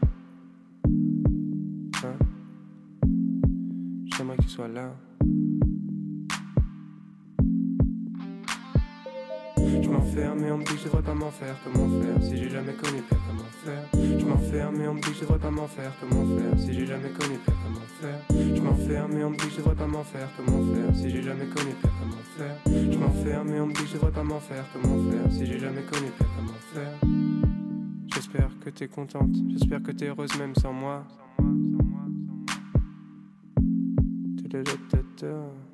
Hein? J'aimerais que tu sois là. Je m'enferme et on me dit que je devrais pas m'en faire. Comment faire si j'ai jamais connu pire? Comment faire? Je m'enferme et on me dit que je devrais pas m'en faire. Comment faire si j'ai jamais connu faire Je m'enferme et on me dit que je devrais pas m'en faire. Comment faire si j'ai jamais connu pire Comment faire? Je m'enferme et on me dit que je devrais pas m'en faire. Comment faire si j'ai jamais connu pire Comment faire? J'espère que t'es contente. J'espère que t'es heureuse même sans moi. Ta-da-da-da-da.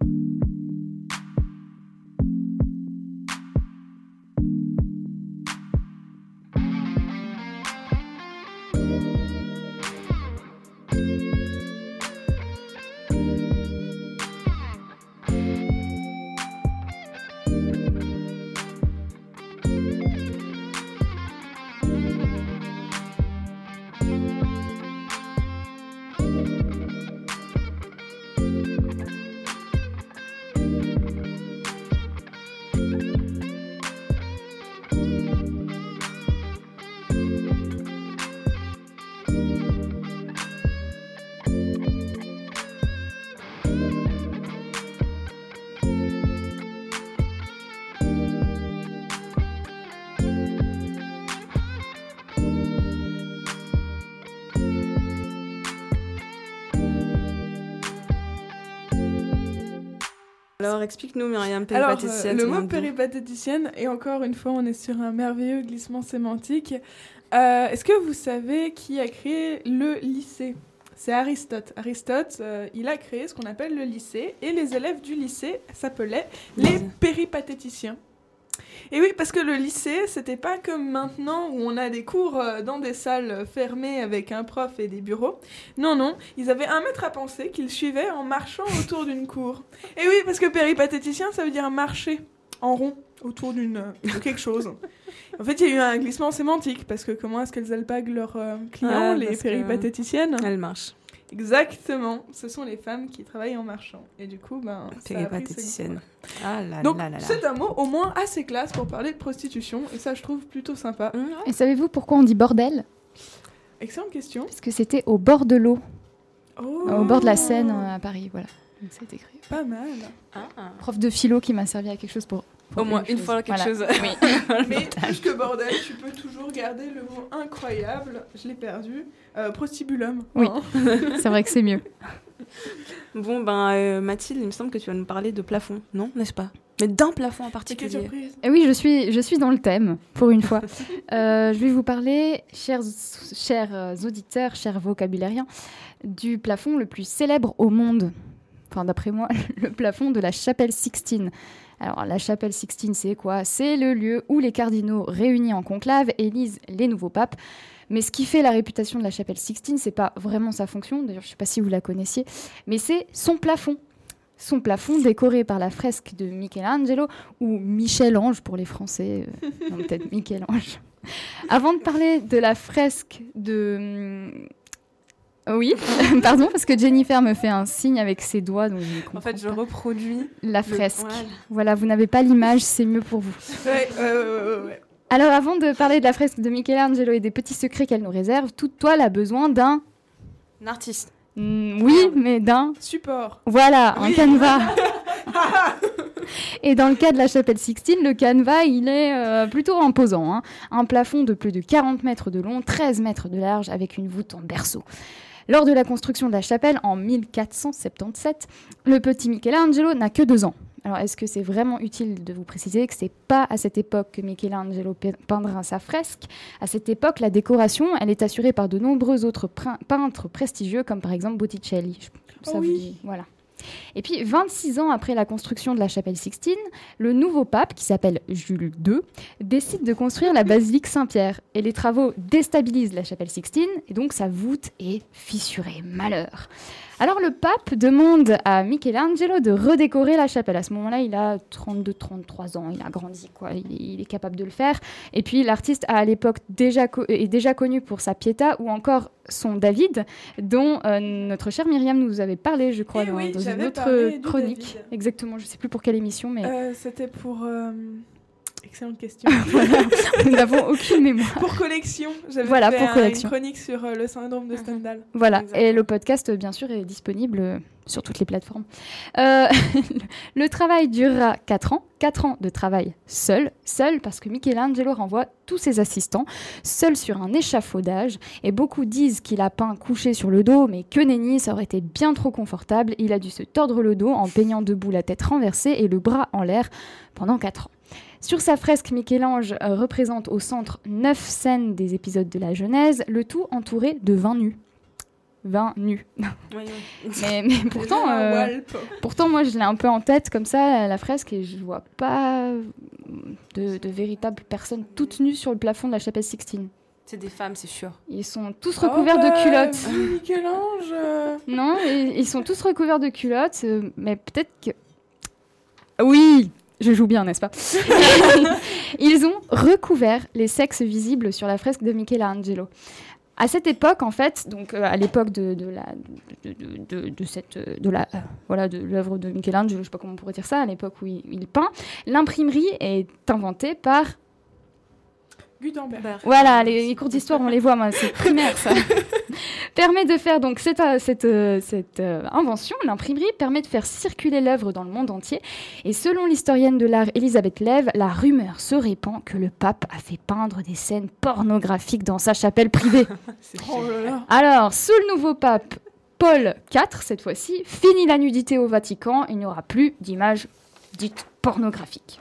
Alors explique-nous Myriam, Alors, euh, péripatéticienne. le ça mot péripatéticienne, et encore une fois, on est sur un merveilleux glissement sémantique. Euh, Est-ce que vous savez qui a créé le lycée? C'est Aristote. Aristote, euh, il a créé ce qu'on appelle le lycée, et les élèves du lycée s'appelaient les péripatéticiens. Et oui, parce que le lycée, c'était pas comme maintenant où on a des cours euh, dans des salles fermées avec un prof et des bureaux. Non, non, ils avaient un maître à penser qu'ils suivaient en marchant autour d'une cour. Et oui, parce que péripatéticien, ça veut dire marcher en rond autour d'une euh, de quelque chose. En fait, il y a eu un glissement sémantique parce que comment est-ce qu'elles alpaguent leurs euh, clients, Ah, les péripatéticiennes? Elle marche. Exactement, ce sont les femmes qui travaillent en marchant. Et du coup, ben, ça a pris ce Péripatéticienne. Ah là Donc, là là là. c'est un mot au moins assez classe pour parler de prostitution, et ça, je trouve plutôt sympa. Mmh, Et savez-vous pourquoi on dit bordel? Excellente question. Parce que c'était au bord de l'eau, Oh, au bord de la Seine euh, à Paris, voilà. Donc c'est écrit. Pas mal. Ah. Prof de philo qui m'a servi à quelque chose pour. Au moins une fois quelque Voilà. chose. Oui. Mais plus que bordel, tu peux toujours garder le mot incroyable, je l'ai perdu, euh, prostibulum. Oui. Hein. c'est vrai que c'est mieux. Bon ben euh, Mathilde, il me semble que tu vas nous parler de plafond, non N'est-ce pas? Mais d'un plafond en particulier. surprise. Et oui, je suis, je suis dans le thème, pour une fois. Euh, je vais vous parler, chers, chers auditeurs, chers vocabulairiens, du plafond le plus célèbre au monde. Enfin, d'après moi, le plafond de la chapelle Sixtine. Alors, la chapelle Sixtine, c'est quoi? C'est le lieu où les cardinaux réunis en conclave élisent les nouveaux papes. Mais ce qui fait la réputation de la chapelle Sixtine, c'est pas vraiment sa fonction, d'ailleurs, je sais pas si vous la connaissiez, mais c'est son plafond. Son plafond décoré par la fresque de Michelangelo, ou Michel-Ange pour les Français, euh, peut-être Michel-Ange. Avant de parler de la fresque de. Oui, pardon, parce que Jennifer me fait un signe avec ses doigts. Donc En fait, je reproduis La le- fresque. Voilà. Voilà, vous n'avez pas l'image, c'est mieux pour vous. Ouais, ouais. Alors, avant de parler de la fresque de Michelangelo et des petits secrets qu'elle nous réserve, toute toile a besoin d'un. Un artiste. Hmm, oui, mais d'un. Support. Voilà, un canevas. Et dans le cas de la chapelle Sixtine, le canevas, il est euh, plutôt imposant. hein. Un plafond de plus de 40 mètres de long, 13 mètres de large, avec une voûte en berceau. Lors de la construction de la chapelle en 1477, le petit Michelangelo n'a que deux ans. Alors, est-ce que c'est vraiment utile de vous préciser que c'est pas à cette époque que Michelangelo pe- peindra sa fresque? À cette époque, la décoration, elle est assurée par de nombreux autres peintres prestigieux, comme par exemple Botticelli. Ça Oh vous dit- voilà. Et puis, 26 ans après la construction de la chapelle Sixtine, le nouveau pape, qui s'appelle Jules II, décide de construire la basilique Saint-Pierre. Et les travaux déstabilisent la chapelle Sixtine, et donc sa voûte est fissurée. Malheur. Alors le pape demande à Michelangelo de redécorer la chapelle. À ce moment-là, il a 32-33 ans, il a grandi, quoi. Il, est- il est capable de le faire. Et puis l'artiste a à l'époque déjà co- est déjà connu pour sa Pietà ou encore son David, dont euh, notre chère Myriam nous avait parlé, je crois, Eh dans, oui, dans une autre chronique. Exactement, je sais plus pour quelle émission, mais Euh, C'était pour. euh, Excellente question. nous n'avons aucune mémoire. pour collection. J'avais Voilà, fait pour un- collection. une chronique sur euh, le syndrome de Stendhal. Voilà, Exactement. et le podcast, euh, bien sûr, est disponible euh, sur toutes les plateformes. Euh, le travail durera 4 ans, 4 ans de travail seul, seul parce que Michelangelo renvoie tous ses assistants, seul sur un échafaudage, et beaucoup disent qu'il a peint couché sur le dos, mais que nenni, ça aurait été bien trop confortable, il a dû se tordre le dos en peignant debout la tête renversée et le bras en l'air pendant 4 ans. Sur sa fresque, Michel-Ange euh, représente au centre neuf scènes des épisodes de la Genèse, le tout entouré de 20 nus. 20 nus. mais, mais pourtant, euh, pourtant, moi, je l'ai un peu en tête comme ça, la fresque, et je vois pas de, de véritables personnes toutes nues sur le plafond de la chapelle Sixtine. C'est des femmes, c'est sûr. Ils sont tous Oh, recouverts bah, de culottes. oui, Michel-Ange. euh, Non, ils, ils sont tous recouverts de culottes, euh, mais peut-être que... Oui, je joue bien, n'est-ce pas Ils ont recouvert les sexes visibles sur la fresque de Michelangelo. À cette époque, en fait, donc euh, à l'époque de, de la de, de- de- de cette euh, de la euh, voilà de l'œuvre de Michelangelo, je sais pas comment on pourrait dire ça, à l'époque où il, il peint, l'imprimerie est inventée par Gutenberg. voilà, les, les cours d'histoire, on les voit, moi, c'est primaire, ça. permet de faire, donc, cette, euh, cette, euh, cette euh, invention, l'imprimerie, permet de faire circuler l'œuvre dans le monde entier. Et selon l'historienne de l'art Elisabeth Lev, la rumeur se répand que le pape a fait peindre des scènes pornographiques dans sa chapelle privée. Oh là là. Alors, sous le nouveau pape Paul IV, cette fois-ci, fini la nudité au Vatican, il n'y aura plus d'images dites pornographiques.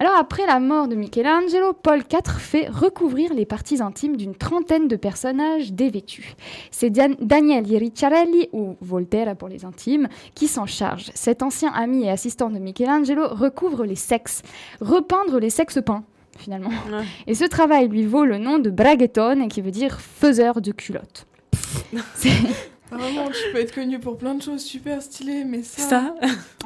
Alors, après la mort de Michelangelo, Paul IV fait recouvrir les parties intimes d'une trentaine de personnages dévêtus. C'est Daniel Ricciarelli, ou Voltaire pour les intimes, qui s'en charge. Cet ancien ami et assistant de Michelangelo recouvre les sexes, repeindre les sexes peints, finalement. Ouais. Et ce travail lui vaut le nom de braghettone, qui veut dire faiseur de culottes. Vraiment, tu peux être connu pour plein de choses super stylées, mais ça. Ça,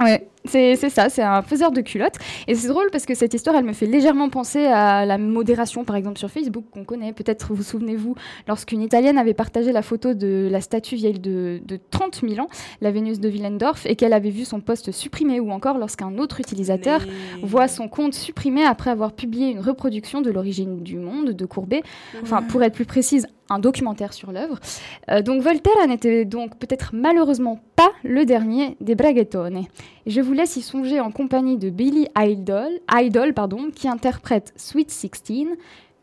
Ouais, c'est ça, c'est un faiseur de culottes. Et c'est drôle parce que cette histoire, elle me fait légèrement penser à la modération, par exemple, sur Facebook, qu'on connaît. Peut-être vous souvenez-vous, lorsqu'une Italienne avait partagé la photo de la statue vieille de, de 30 000 ans, la Vénus de Willendorf, et qu'elle avait vu son poste supprimé, ou encore lorsqu'un autre utilisateur voit son compte supprimé après avoir publié une reproduction de l'origine du monde de Courbet, enfin pour être plus précise, un documentaire sur l'œuvre. Euh, donc Voltaire n'était donc peut-être malheureusement pas le dernier des braghettone. Et je vous laisse y songer en compagnie de Billy Idol, Idol pardon, qui interprète Sweet Sixteen.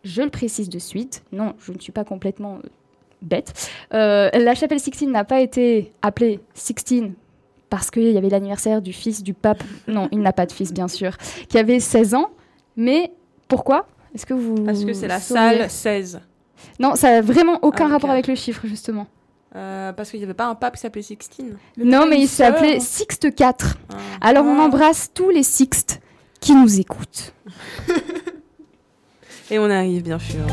Je le précise de suite, non, je ne suis pas complètement euh, bête. Euh, la chapelle Sixtine n'a pas été appelée Sixtine parce qu'il y avait l'anniversaire du fils du pape. Non, il n'a pas de fils, bien sûr, qui avait 16 ans. Mais pourquoi? Est-ce que vous Parce que c'est la salle 16. Non, ça n'a vraiment aucun Ah, rapport avec le chiffre, justement. Euh, parce qu'il n'y avait pas un pape qui s'appelait Sixtine. non, mais il s'appelait Sixte IV. Ah. Alors on Ah. embrasse tous les Sixtes qui nous écoutent. Et on arrive, bien sûr.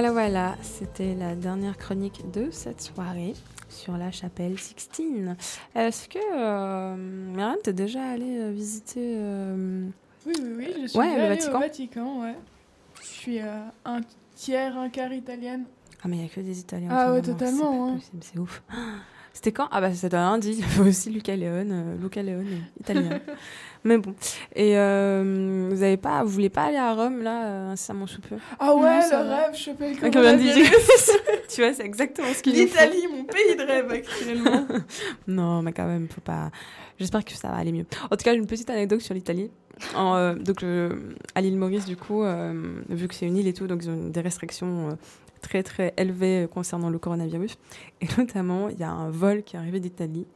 Voilà, voilà, c'était la dernière chronique de cette soirée sur la chapelle Sixtine. Est-ce que euh, Myriam, t'es déjà allée euh, visiter euh, Oui, oui, oui, je suis Ouais, déjà le Vatican. au Vatican, ouais. Je suis euh, un tiers, un quart italienne. Ah, mais il n'y a que des Italiens. Ah ouais, totalement, C'est hein. ouf. C'était quand? Ah, bah, c'était lundi. Il y avait aussi Luca Leone. Luca Leone, italien. mais bon. Et euh, vous avez pas, vous voulez pas aller à Rome, là, incessamment sous peu Ah ouais, Non, ça le va. rêve, choper le Avec le. Tu vois, c'est exactement ce qu'il faut. L'Italie, mon pays de rêve actuellement. Non, mais quand même, faut pas. J'espère que ça va aller mieux. En tout cas, une petite anecdote sur l'Italie. En, euh, donc, euh, à l'île Maurice, du coup, euh, vu que c'est une île et tout, donc ils ont des restrictions euh, très très élevées concernant le coronavirus. Et notamment, il y a un vol qui est arrivé d'Italie,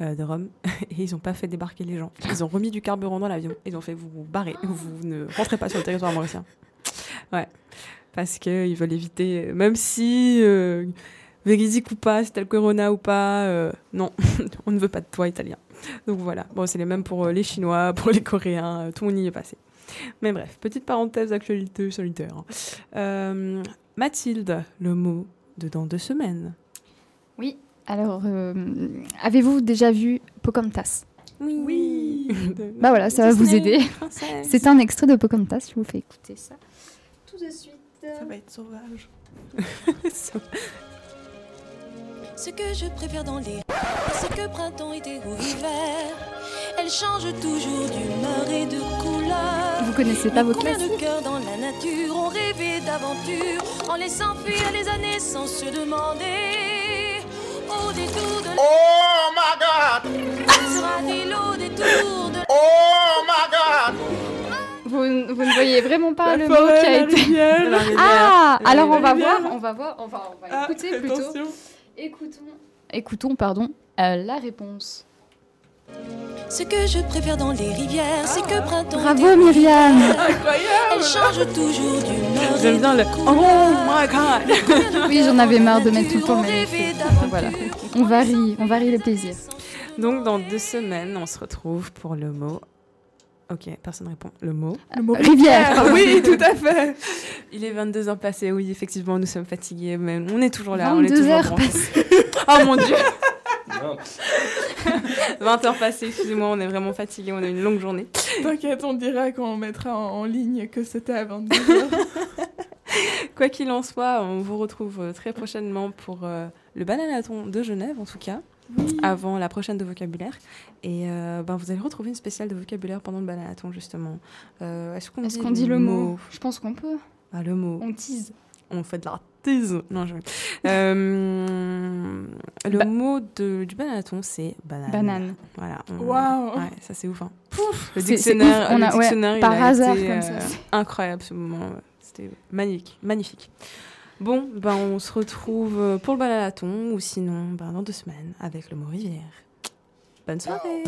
de Rome, et ils n'ont pas fait débarquer les gens. Ils ont remis du carburant dans l'avion. Ils ont fait vous barrez, vous ne rentrez pas sur le territoire mauricien. Ouais, parce qu'ils veulent éviter, même si. euh, ou pas, si corona ou pas, euh, non, on ne veut pas de toi, italien. Donc voilà, bon, c'est les mêmes pour euh, les Chinois, pour les Coréens, euh, tout le monde y est passé. Mais bref, petite parenthèse d'actualité solitaire. hein. Euh, Mathilde, le mot de dans deux semaines. Oui. Alors, euh, avez-vous déjà vu Pocahontas? Oui. Bah voilà, ça va vous aider. C'est un extrait de Pocahontas, je vous fais écouter ça. Tout de suite. Ça va être sauvage. Ce que je préfère dans les c'est que printemps, été ou hiver, elle change toujours d'humeur et de couleur. Vous connaissez pas Mais vos combien classiques de cœurs dans la nature ont rêvé d'aventure en laissant fuir les années sans se demander Oh my God! Oh my God! vous, vous ne voyez vraiment pas La le mot qui a la été. rivière. Ah La Alors on va voir, on va voir, on va, on va Ah, écouter plutôt. Écoutons, écoutons pardon, euh, la réponse. Ce que je préfère dans les rivières, c'est que printemps. Bravo, Myriam. Incroyable Elle change toujours d'humeur. J'aime bien le. Oh my god Oui, j'en avais marre de mettre tout le temps mes Voilà. On varie, on varie le plaisir. Donc dans deux semaines, on se retrouve pour le mot. Ok, personne répond. Le mot. Le mot Rivière. Ah oui, tout à fait. Il est 22 heures passées, oui, effectivement, nous sommes fatigués, mais on est toujours là. on est 22 toujours heures branchés. Oh mon dieu 20 heures passées, excusez-moi, on est vraiment fatigué, on a une longue journée. T'inquiète, on dira quand on mettra en, en ligne que c'était à 22h. Quoi qu'il en soit, on vous retrouve euh, très prochainement pour euh, le bananaton de Genève, en tout cas, avant la prochaine de vocabulaire. Et euh, ben, vous allez retrouver une spéciale de vocabulaire pendant le bananaton, justement. Euh, Est-ce qu'on dit, qu'on dit le mot? Je pense qu'on peut. Ah, Le mot. On tease. On fait de la tease. Non, je... Euh, le Ba- mot de, du bananaton, c'est banane. Banane. Voilà. on- Waouh Ouais, ça c'est ouf. hein. Le C'est- c'est dictionnaire, ouf, on le a- ouais, il par a hasard, été, comme euh, incroyable ce moment. ouais. C'était magnifique, magnifique. Bon, ben on se retrouve euh, pour le balalaton ou sinon ben, dans deux semaines avec le mot rivière. Bonne soirée.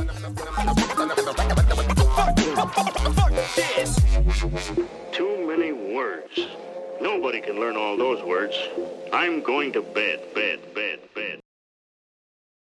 Too many words. Nobody can learn all those words. I'm going to bed, bed, bed, bed.